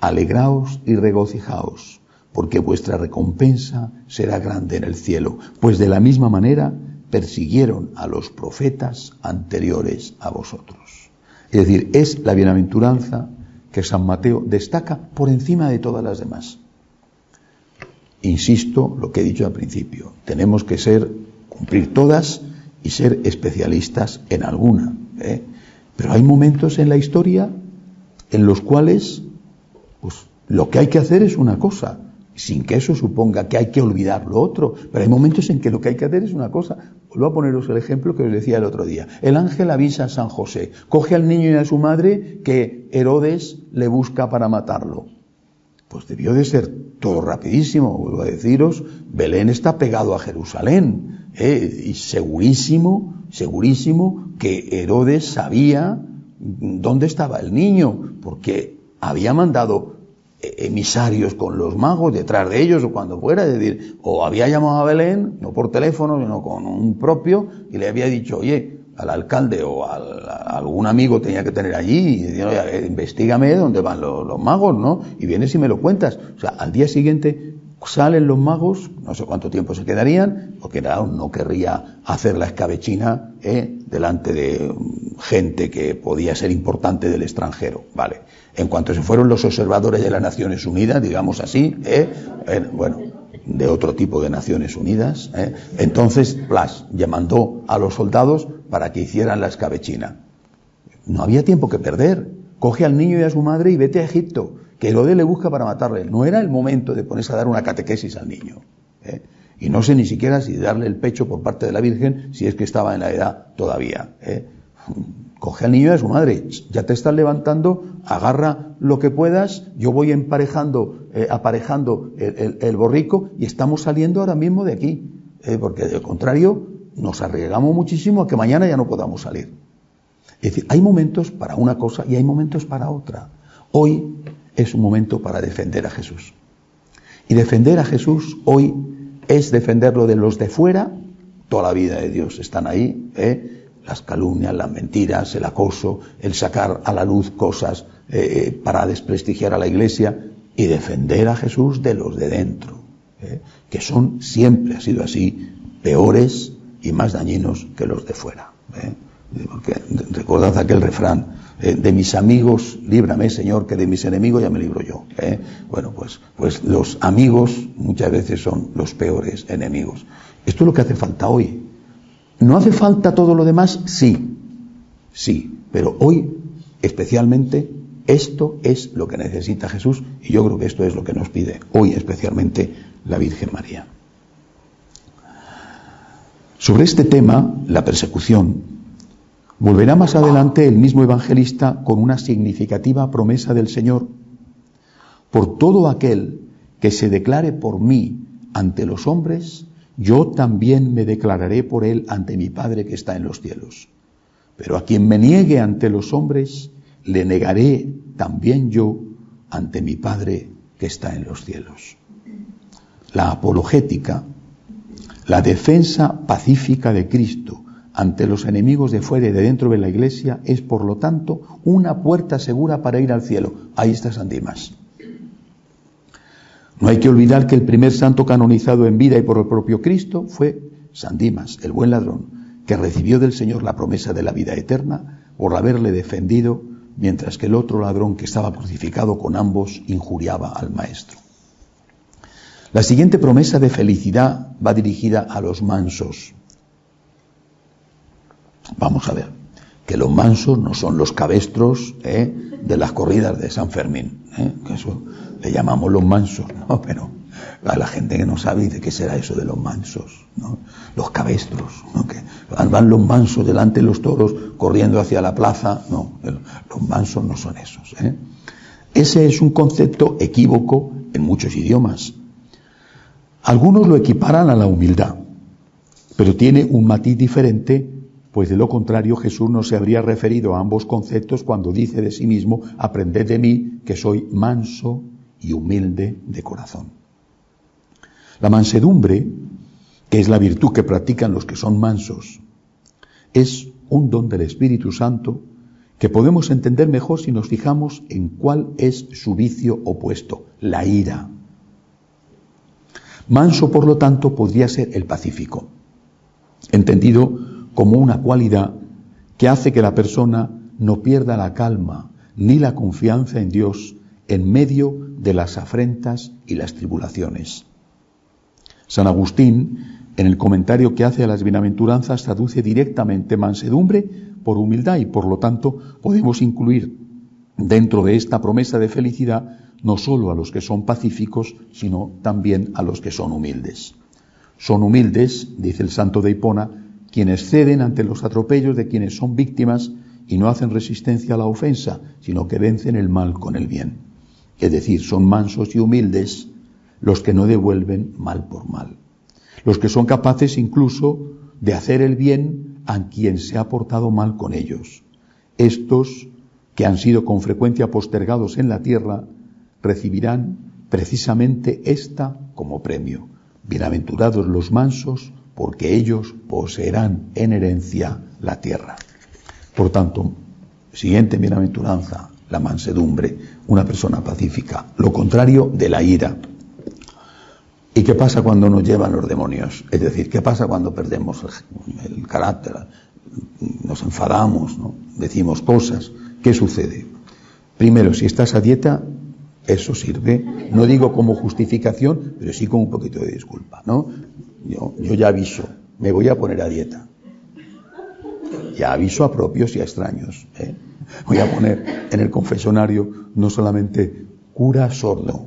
Alegraos y regocijaos, porque vuestra recompensa será grande en el cielo, pues de la misma manera persiguieron a los profetas anteriores a vosotros. Es decir, es la bienaventuranza que San Mateo destaca por encima de todas las demás. Insisto lo que he dicho al principio, tenemos que ser, cumplir todas y ser especialistas en alguna. ¿eh? Pero hay momentos en la historia en los cuales pues, lo que hay que hacer es una cosa, sin que eso suponga que hay que olvidar lo otro. Pero hay momentos en que lo que hay que hacer es una cosa. Vuelvo a poneros el ejemplo que os decía el otro día. El ángel avisa a San José, coge al niño y a su madre que Herodes le busca para matarlo. Pues debió de ser todo rapidísimo, vuelvo a deciros, Belén está pegado a Jerusalén, ¿eh? y segurísimo, segurísimo que Herodes sabía dónde estaba el niño, porque había mandado emisarios con los magos detrás de ellos o cuando fuera, es decir, o había llamado a Belén, no por teléfono, sino con un propio, y le había dicho, oye, al alcalde o a algún amigo tenía que tener allí, y oye, investigame dónde van los, los, magos, ¿no? Y vienes y me lo cuentas. O sea, al día siguiente salen los magos, no sé cuánto tiempo se quedarían, porque no querría hacer la escabechina ¿eh? delante de gente que podía ser importante del extranjero, ¿vale? En cuanto se fueron los observadores de las Naciones Unidas, digamos así, ¿eh? bueno, de otro tipo de Naciones Unidas, ¿eh? entonces Blas ya mandó a los soldados para que hicieran la escabechina. No había tiempo que perder. Coge al niño y a su madre y vete a Egipto que Herodes le busca para matarle. No era el momento de ponerse a dar una catequesis al niño. ¿eh? Y no sé ni siquiera si darle el pecho por parte de la Virgen, si es que estaba en la edad todavía. ¿eh? Coge al niño a su madre, ya te estás levantando, agarra lo que puedas, yo voy emparejando, eh, aparejando el, borrico y estamos saliendo ahora mismo de aquí. porque de lo contrario, nos arriesgamos muchísimo a que mañana ya no podamos salir. Es decir, hay momentos para una cosa y hay momentos para otra. Hoy es un momento para defender a Jesús. Y defender a Jesús hoy es defenderlo de los de fuera, toda la vida de Dios están ahí, ¿eh? Las calumnias, las mentiras, el acoso, el sacar a la luz cosas eh, para desprestigiar a la iglesia y defender a Jesús de los de dentro, ¿eh? que son siempre, ha sido así, peores y más dañinos que los de fuera. Porque recordad aquel refrán, eh, de mis amigos, líbrame, Señor, que de mis enemigos ya me libro yo. ¿eh? Bueno, pues, pues los amigos muchas veces son los peores enemigos. Esto es lo que hace falta hoy. ¿No hace falta todo lo demás? Sí, sí, pero hoy especialmente esto es lo que necesita Jesús y yo creo que esto es lo que nos pide hoy especialmente la Virgen María. Sobre este tema, la persecución, volverá más adelante el mismo evangelista con una significativa promesa del Señor. Por todo aquel que se declare por mí ante los hombres, yo también me declararé por él ante mi Padre que está en los cielos. Pero a quien me niegue ante los hombres, le negaré también yo ante mi Padre que está en los cielos. La apologética la defensa pacífica de Cristo ante los enemigos de fuera y de dentro de la iglesia es, por lo tanto, una puerta segura para ir al cielo. Ahí está San Dimas. No hay que olvidar que el primer santo canonizado en vida y por el propio Cristo fue San Dimas, el buen ladrón, que recibió del Señor la promesa de la vida eterna por haberle defendido, mientras que el otro ladrón que estaba crucificado con ambos injuriaba al Maestro. La siguiente promesa de felicidad va dirigida a los mansos. Vamos a ver, que los mansos no son los cabestros ¿eh? de las corridas de San Fermín, ¿eh? Le llamamos los mansos, ¿no? Pero a la gente que no sabe de qué será eso de los mansos, ¿no? Los cabestros, ¿no? Van los mansos delante de los toros corriendo hacia la plaza, no, los mansos no son esos. ¿eh? Ese es un concepto equívoco en muchos idiomas. Algunos lo equiparan a la humildad, pero tiene un matiz diferente, pues de lo contrario Jesús no se habría referido a ambos conceptos cuando dice de sí mismo, aprended de mí que soy manso y humilde de corazón. La mansedumbre, que es la virtud que practican los que son mansos, es un don del Espíritu Santo que podemos entender mejor si nos fijamos en cuál es su vicio opuesto, la ira. Manso, por lo tanto, podría ser el pacífico, entendido como una cualidad que hace que la persona no pierda la calma ni la confianza en Dios en medio de las afrentas y las tribulaciones. San Agustín, en el comentario que hace a las bienaventuranzas, traduce directamente mansedumbre por humildad y por lo tanto podemos incluir dentro de esta promesa de felicidad no solo a los que son pacíficos, sino también a los que son humildes. Son humildes, dice el santo de Hipona, quienes ceden ante los atropellos de quienes son víctimas y no hacen resistencia a la ofensa, sino que vencen el mal con el bien. Es decir, son mansos y humildes los que no devuelven mal por mal. Los que son capaces incluso de hacer el bien a quien se ha portado mal con ellos. Estos, que han sido con frecuencia postergados en la tierra, recibirán precisamente esta como premio. Bienaventurados los mansos, porque ellos poseerán en herencia la tierra. Por tanto, siguiente bienaventuranza, la mansedumbre, una persona pacífica, lo contrario de la ira. ¿Y qué pasa cuando nos llevan los demonios? Es decir, ¿qué pasa cuando perdemos el, carácter, nos enfadamos, decimos cosas? ¿Qué sucede? Primero, si estás a dieta, eso sirve, no digo como justificación, pero sí como un poquito de disculpa, ¿no? Yo, yo ya aviso, me voy a poner a dieta. Ya aviso a propios y a extraños. ¿eh? Voy a poner en el confesionario no solamente cura sordo.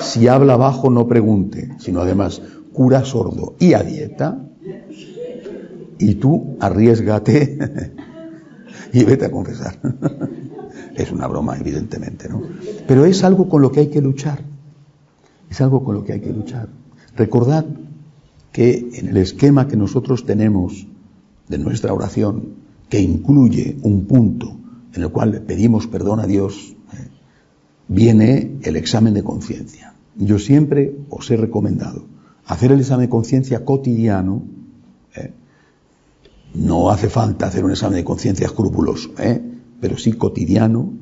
Si habla bajo no pregunte, sino además cura sordo y a dieta. Y tú arriesgate y vete a confesar. Es una broma, evidentemente, ¿no? Pero es algo con lo que hay que luchar. Es algo con lo que hay que luchar. Recordad que en el esquema que nosotros tenemos de nuestra oración, que incluye un punto en el cual pedimos perdón a Dios, ¿eh? viene el examen de conciencia. Yo siempre os he recomendado hacer el examen de conciencia cotidiano. ¿eh? No hace falta hacer un examen de conciencia escrupuloso, ¿eh? pero sí cotidiano,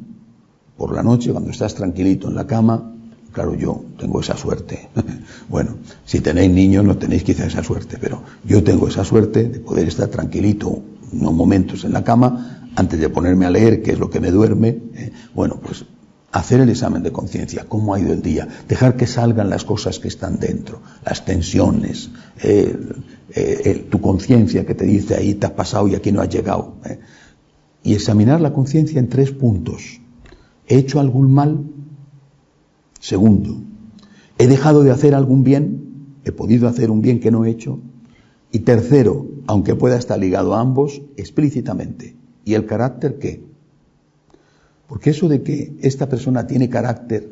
por la noche, cuando estás tranquilito en la cama, claro, yo tengo esa suerte. bueno, si tenéis niños no tenéis quizá esa suerte, pero yo tengo esa suerte de poder estar tranquilito unos momentos en la cama antes de ponerme a leer, que es lo que me duerme. ¿eh? Bueno, pues hacer el examen de conciencia, cómo ha ido el día, dejar que salgan las cosas que están dentro, las tensiones, eh, eh, tu conciencia que te dice ahí te has pasado y aquí no has llegado. Y examinar la conciencia en tres puntos. ¿He hecho algún mal? Segundo, ¿he dejado de hacer algún bien? ¿He podido hacer un bien que no he hecho? Y tercero, aunque pueda estar ligado a ambos, explícitamente. ¿Y el carácter qué? Porque eso de que esta persona tiene carácter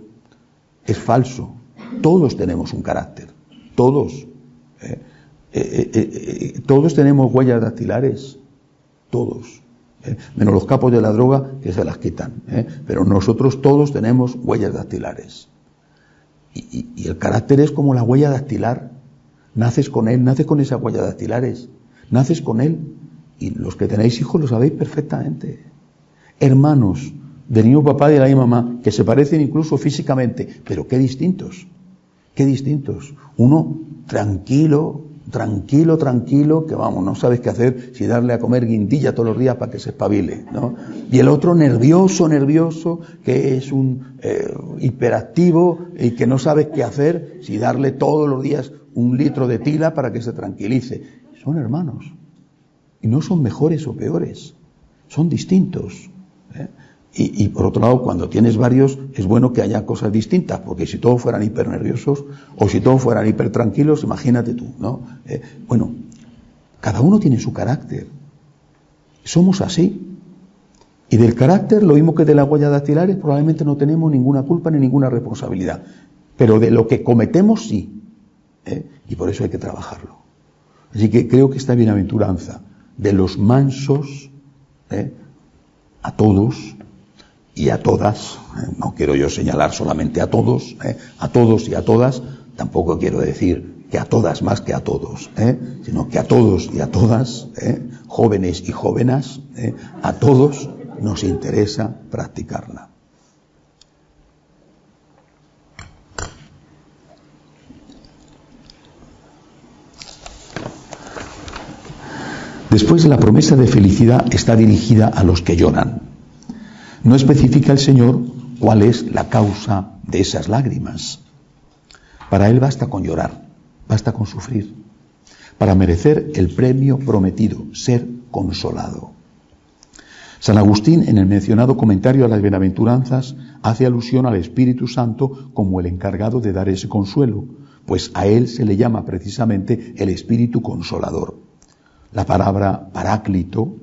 es falso. Todos tenemos un carácter. Todos. ¿eh? Eh, eh, todos tenemos huellas dactilares. Todos. Menos los capos de la droga que se las quitan. Pero nosotros todos tenemos huellas dactilares. Y, el carácter es como la huella dactilar. Naces con él, naces con esas huellas dactilares. Naces con él. Y los que tenéis hijos lo sabéis perfectamente. Hermanos, del mismo papá y de la misma mamá, que se parecen incluso físicamente, pero qué distintos, qué distintos. Uno tranquilo, tranquilo, tranquilo, que vamos, no sabes qué hacer si darle a comer guindilla todos los días para que se espabile, ¿no? Y el otro nervioso, nervioso, que es un eh, hiperactivo y que no sabes qué hacer si darle todos los días un litro de tila para que se tranquilice. Son hermanos. Y no son mejores o peores, son distintos. ¿eh? Y, por otro lado, cuando tienes varios, es bueno que haya cosas distintas, porque si todos fueran hipernerviosos o si todos fueran hipertranquilos, imagínate tú, ¿no? Eh, bueno, cada uno tiene su carácter. Somos así. Y del carácter, lo mismo que de la huella dactilares, probablemente no tenemos ninguna culpa ni ninguna responsabilidad. Pero de lo que cometemos, sí. ¿eh? Y por eso hay que trabajarlo. Así que creo que esta bienaventuranza de los mansos, ¿eh? a todos, y a todas, eh, no quiero yo señalar solamente a todos, eh, a todos y a todas, tampoco quiero decir que a todas más que a todos, sino que a todos y a todas, jóvenes y jóvenes, a todos nos interesa practicarla. Después la promesa de felicidad está dirigida a los que lloran. No especifica el Señor cuál es la causa de esas lágrimas. Para Él basta con llorar, basta con sufrir, para merecer el premio prometido, ser consolado. San Agustín, en el mencionado comentario a las bienaventuranzas, hace alusión al Espíritu Santo como el encargado de dar ese consuelo, pues a Él se le llama precisamente el Espíritu Consolador. La palabra paráclito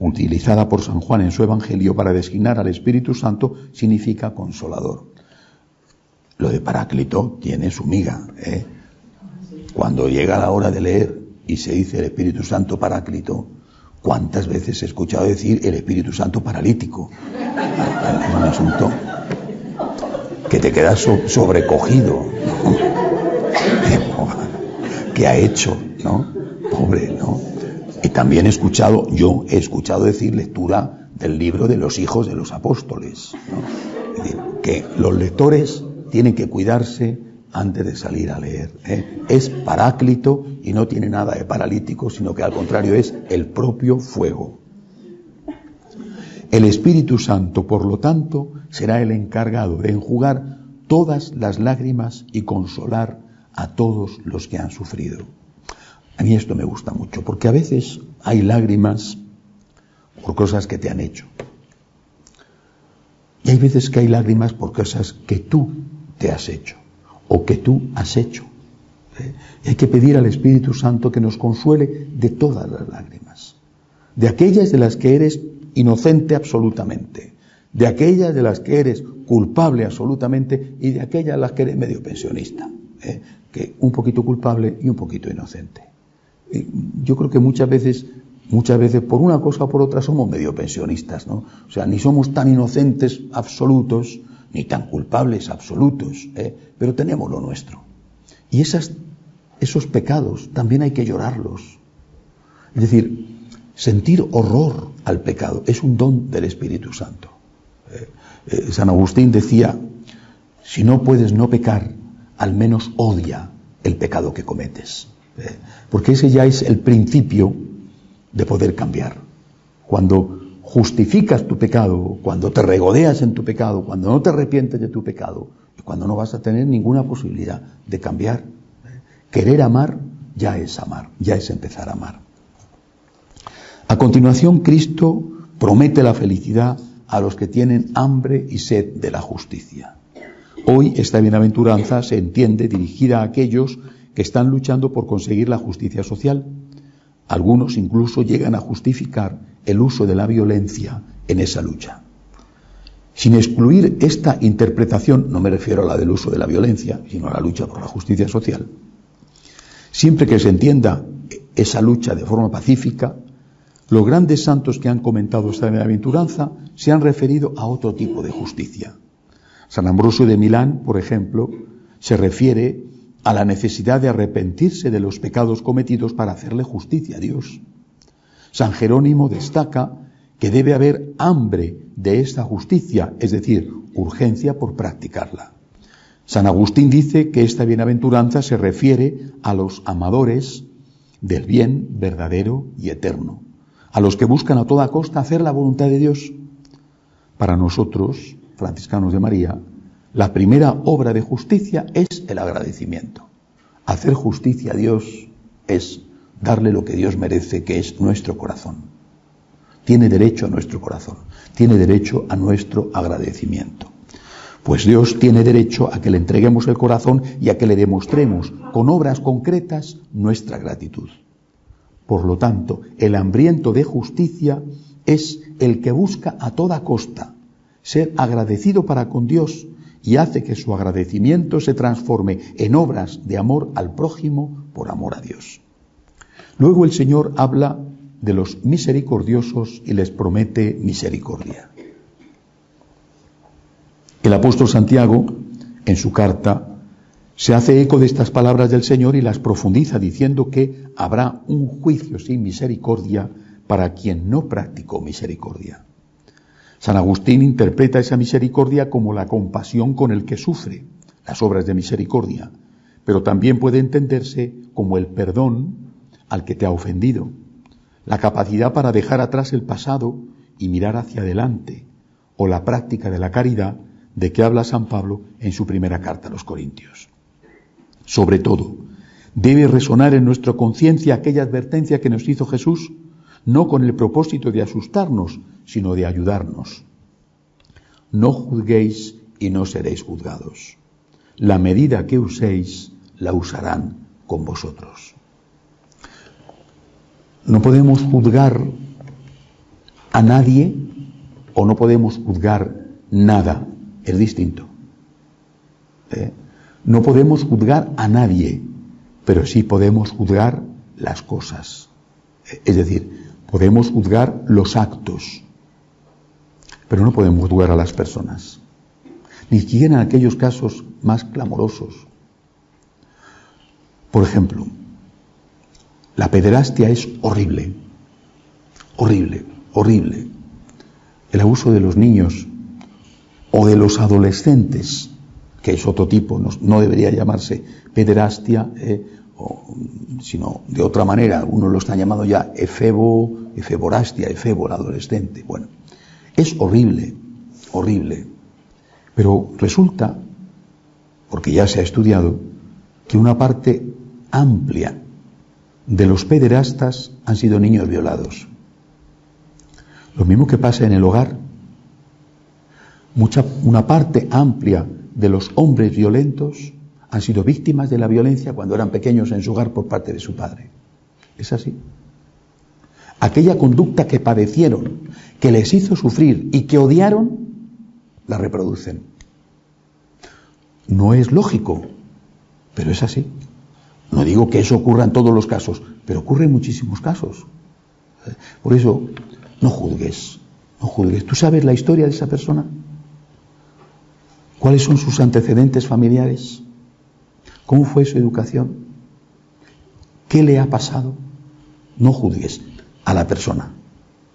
utilizada por San Juan en su Evangelio para designar al Espíritu Santo, significa consolador. Lo de Paráclito tiene su miga. ¿eh? Cuando llega la hora de leer y se dice el Espíritu Santo Paráclito, ¿cuántas veces he escuchado decir el Espíritu Santo paralítico? Es un asunto que te quedas sobrecogido. ¿Qué ha hecho? ¿No? Pobre, ¿no? Y también he escuchado, yo he escuchado decir lectura del libro de los hijos de los apóstoles. Que los lectores tienen que cuidarse antes de salir a leer. ¿eh? Es paráclito y no tiene nada de paralítico, sino que al contrario es el propio fuego. El Espíritu Santo, por lo tanto, será el encargado de enjugar todas las lágrimas y consolar a todos los que han sufrido. A mí esto me gusta mucho, porque a veces hay lágrimas por cosas que te han hecho. Y hay veces que hay lágrimas por cosas que tú te has hecho o que tú has hecho. ¿eh? Y hay que pedir al Espíritu Santo que nos consuele de todas las lágrimas. De aquellas de las que eres inocente absolutamente, de aquellas de las que eres culpable absolutamente y de aquellas de las que eres medio pensionista, ¿eh? que un poquito culpable y un poquito inocente. Eh, yo creo que muchas veces, muchas veces por una cosa o por otra somos medio pensionistas, ¿no? O sea, ni somos tan inocentes absolutos, ni tan culpables absolutos, ¿eh? pero tenemos lo nuestro. Y esas, esos pecados también hay que llorarlos. Es decir, sentir horror al pecado es un don del Espíritu Santo. Eh, San Agustín decía, si no puedes no pecar, al menos odia el pecado que cometes. Porque ese ya es el principio de poder cambiar. Cuando justificas tu pecado, cuando te regodeas en tu pecado, cuando no te arrepientes de tu pecado, y cuando no vas a tener ninguna posibilidad de cambiar. Querer amar ya es amar, ya es empezar a amar. A continuación, Cristo promete la felicidad a los que tienen hambre y sed de la justicia. Hoy esta bienaventuranza se entiende dirigida a aquellos están luchando por conseguir la justicia social. Algunos incluso llegan a justificar el uso de la violencia en esa lucha. Sin excluir esta interpretación, no me refiero a la del uso de la violencia, sino a la lucha por la justicia social, siempre que se entienda esa lucha de forma pacífica, los grandes santos que han comentado esta bienaventuranza se han referido a otro tipo de justicia. San Ambrosio de Milán, por ejemplo, se refiere a la necesidad de arrepentirse de los pecados cometidos para hacerle justicia a Dios. San Jerónimo destaca que debe haber hambre de esta justicia, es decir, urgencia por practicarla. San Agustín dice que esta bienaventuranza se refiere a los amadores del bien verdadero y eterno, a los que buscan a toda costa hacer la voluntad de Dios. Para nosotros, franciscanos de María, la primera obra de justicia es el agradecimiento. Hacer justicia a Dios es darle lo que Dios merece, que es nuestro corazón. Tiene derecho a nuestro corazón, tiene derecho a nuestro agradecimiento. Pues Dios tiene derecho a que le entreguemos el corazón y a que le demostremos con obras concretas nuestra gratitud. Por lo tanto, el hambriento de justicia es el que busca a toda costa ser agradecido para con Dios y hace que su agradecimiento se transforme en obras de amor al prójimo por amor a Dios. Luego el Señor habla de los misericordiosos y les promete misericordia. El apóstol Santiago, en su carta, se hace eco de estas palabras del Señor y las profundiza diciendo que habrá un juicio sin misericordia para quien no practicó misericordia. San Agustín interpreta esa misericordia como la compasión con el que sufre las obras de misericordia, pero también puede entenderse como el perdón al que te ha ofendido, la capacidad para dejar atrás el pasado y mirar hacia adelante, o la práctica de la caridad de que habla San Pablo en su primera carta a los Corintios. Sobre todo, debe resonar en nuestra conciencia aquella advertencia que nos hizo Jesús, no con el propósito de asustarnos, sino de ayudarnos. No juzguéis y no seréis juzgados. La medida que uséis la usarán con vosotros. No podemos juzgar a nadie o no podemos juzgar nada. Es distinto. ¿Eh? No podemos juzgar a nadie, pero sí podemos juzgar las cosas. Es decir, podemos juzgar los actos, pero no podemos juzgar a las personas. Ni siquiera en aquellos casos más clamorosos. Por ejemplo, la pederastia es horrible, horrible, horrible. El abuso de los niños o de los adolescentes, que es otro tipo, no, debería llamarse pederastia, eh, sino de otra manera, uno lo está llamando ya efebo, efeborastia, efebo, adolescente. Bueno, es horrible, horrible. Pero resulta, porque ya se ha estudiado, que una parte amplia de los pederastas han sido niños violados. Lo mismo que pasa en el hogar. Mucha, una parte amplia de los hombres violentos han sido víctimas de la violencia cuando eran pequeños en su hogar por parte de su padre. Es así. Aquella conducta que padecieron, que les hizo sufrir y que odiaron, la reproducen. No es lógico, pero es así. No digo que eso ocurra en todos los casos, pero ocurre en muchísimos casos. Por eso, no juzgues, no juzgues. ¿Tú sabes la historia de esa persona? ¿Cuáles son sus antecedentes familiares? ¿Cómo fue su educación? ¿Qué le ha pasado? No juzgues a la persona.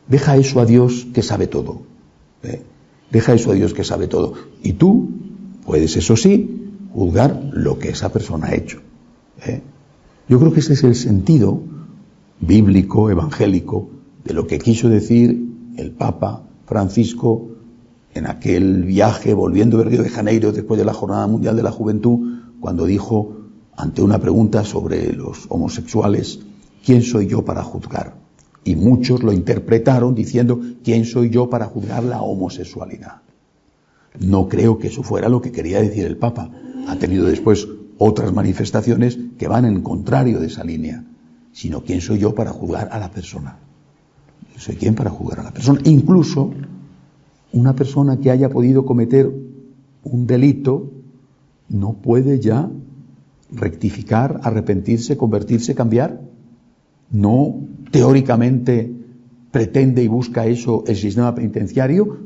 Deja eso a Dios que sabe todo. ¿eh? Deja eso a Dios que sabe todo. Y tú puedes, eso sí, juzgar lo que esa persona ha hecho. ¿eh? Yo creo que ese es el sentido bíblico, evangélico, de lo que quiso decir el Papa Francisco en aquel viaje volviendo de Río de Janeiro después de la Jornada Mundial de la Juventud, cuando dijo ante una pregunta sobre los homosexuales, ¿quién soy yo para juzgar? Y muchos lo interpretaron diciendo, ¿quién soy yo para juzgar la homosexualidad? No creo que eso fuera lo que quería decir el Papa. Ha tenido después otras manifestaciones que van en contrario de esa línea. Sino, ¿quién soy yo para juzgar a la persona? soy quién para juzgar a la persona. Incluso una persona que haya podido cometer un delito no puede ya rectificar, arrepentirse, convertirse, cambiar. No teóricamente pretende y busca eso el sistema penitenciario,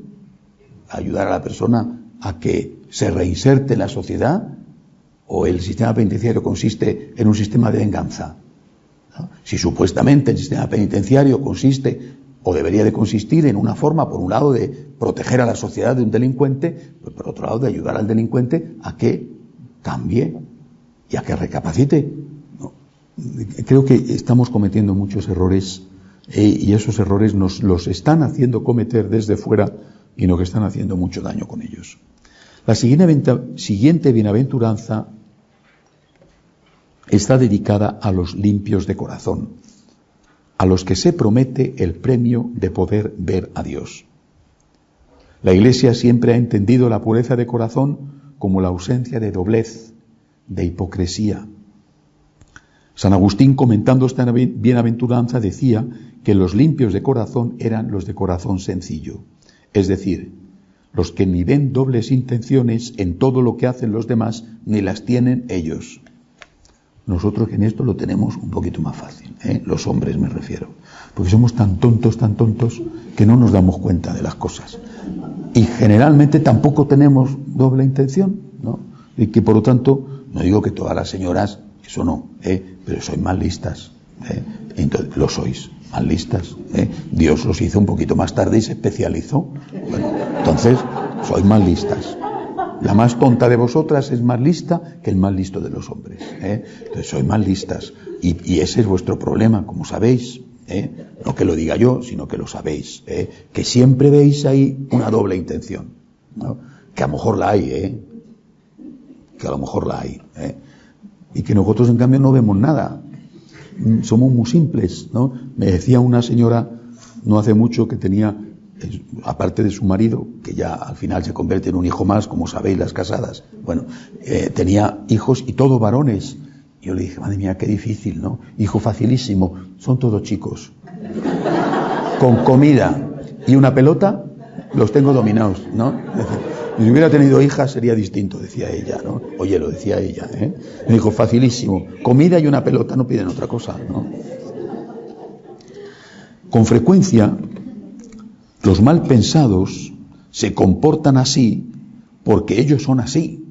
ayudar a la persona a que se reinserte en la sociedad, o el sistema penitenciario consiste en un sistema de venganza. Si supuestamente el sistema penitenciario consiste o debería de consistir en una forma, por un lado, de proteger a la sociedad de un delincuente, pues por otro lado, de ayudar al delincuente a que cambie y a que recapacite. Creo que estamos cometiendo muchos errores eh, y esos errores nos los están haciendo cometer desde fuera y no que están haciendo mucho daño con ellos. La siguiente bienaventuranza está dedicada a los limpios de corazón, a los que se promete el premio de poder ver a Dios. La Iglesia siempre ha entendido la pureza de corazón como la ausencia de doblez, de hipocresía. San Agustín, comentando esta bienaventuranza, decía que los limpios de corazón eran los de corazón sencillo, es decir, los que ni ven dobles intenciones en todo lo que hacen los demás, ni las tienen ellos. Nosotros en esto lo tenemos un poquito más fácil, ¿eh? los hombres me refiero, porque somos tan tontos, tan tontos, que no nos damos cuenta de las cosas. Y generalmente tampoco tenemos doble intención, ¿no? Y que por lo tanto, no digo que todas las señoras, eso no, ¿eh? pero sois más listas, ¿eh? entonces lo sois, más listas. ¿eh? Dios los hizo un poquito más tarde y se especializó. Bueno, entonces, sois más listas. La más tonta de vosotras es más lista que el más listo de los hombres. ¿eh? Entonces sois más listas. Y, ese es vuestro problema, como sabéis. ¿eh? No que lo diga yo, sino que lo sabéis. ¿eh? Que siempre veis ahí una doble intención. Que a lo mejor la hay, ¿eh? Que a lo mejor la hay. ¿eh? Y que nosotros, en cambio, no vemos nada. Somos muy simples, ¿no? Me decía una señora no hace mucho que tenía aparte de su marido, que ya al final se convierte en un hijo más, como sabéis las casadas, bueno, eh, tenía hijos y todos varones. Yo le dije, madre mía, qué difícil, ¿no? Hijo facilísimo, son todos chicos. Con comida y una pelota, los tengo dominados, ¿no? Si hubiera tenido hijas sería distinto, decía ella, ¿no? Oye, lo decía ella, ¿eh? Me dijo, facilísimo, comida y una pelota, no piden otra cosa, ¿no? Con frecuencia los mal pensados se comportan así porque ellos son así.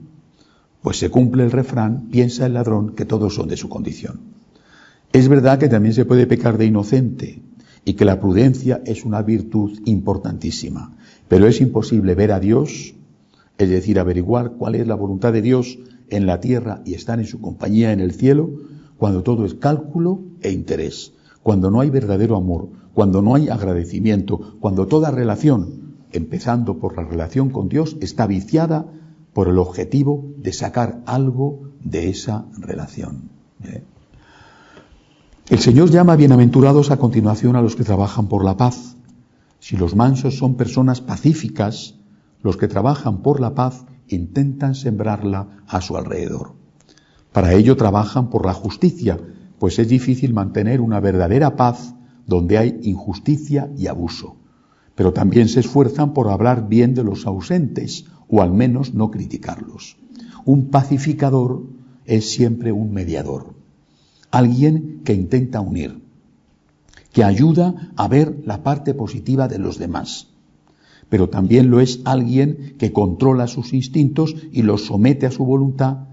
Pues se cumple el refrán, piensa el ladrón que todos son de su condición. Es verdad que también se puede pecar de inocente y que la prudencia es una virtud importantísima, pero es imposible ver a Dios, es decir, averiguar cuál es la voluntad de Dios en la tierra y estar en su compañía en el cielo, cuando todo es cálculo e interés, cuando no hay verdadero amor, cuando no hay agradecimiento, cuando toda relación, empezando por la relación con Dios, está viciada por el objetivo de sacar algo de esa relación. El Señor llama bienaventurados a continuación a los que trabajan por la paz. Si los mansos son personas pacíficas, los que trabajan por la paz intentan sembrarla a su alrededor. Para ello trabajan por la justicia, pues es difícil mantener una verdadera paz donde hay injusticia y abuso, pero también se esfuerzan por hablar bien de los ausentes o al menos no criticarlos. Un pacificador es siempre un mediador, alguien que intenta unir, que ayuda a ver la parte positiva de los demás, pero también lo es alguien que controla sus instintos y los somete a su voluntad,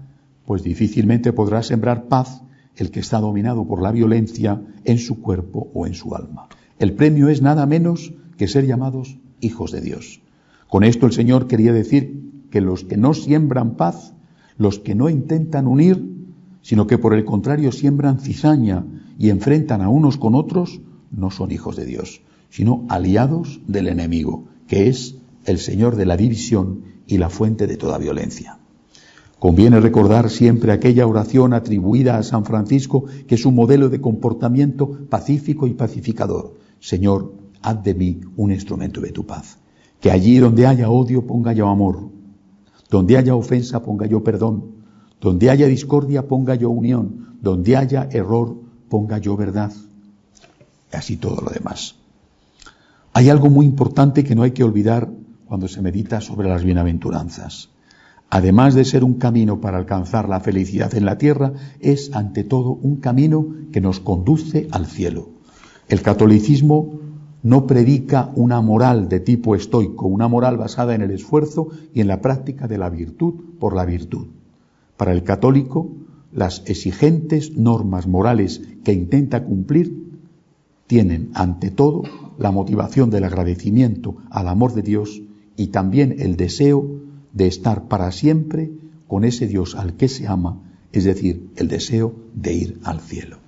pues difícilmente podrá sembrar paz el que está dominado por la violencia en su cuerpo o en su alma. El premio es nada menos que ser llamados hijos de Dios. Con esto el Señor quería decir que los que no siembran paz, los que no intentan unir, sino que por el contrario siembran cizaña y enfrentan a unos con otros, no son hijos de Dios. sino aliados del enemigo, que es el Señor de la división y la fuente de toda violencia. Conviene recordar siempre aquella oración atribuida a San Francisco, que es un modelo de comportamiento pacífico y pacificador. Señor, haz de mí un instrumento de tu paz. Que allí donde haya odio ponga yo amor, donde haya ofensa ponga yo perdón, donde haya discordia ponga yo unión, donde haya error ponga yo verdad. Y así todo lo demás. Hay algo muy importante que no hay que olvidar cuando se medita sobre las bienaventuranzas. Además de ser un camino para alcanzar la felicidad en la tierra, es ante todo un camino que nos conduce al cielo. El catolicismo no predica una moral de tipo estoico, una moral basada en el esfuerzo y en la práctica de la virtud por la virtud. Para el católico, las exigentes normas morales que intenta cumplir tienen ante todo la motivación del agradecimiento al amor de Dios y también el deseo de estar para siempre con ese Dios al que se ama, es decir, el deseo de ir al cielo.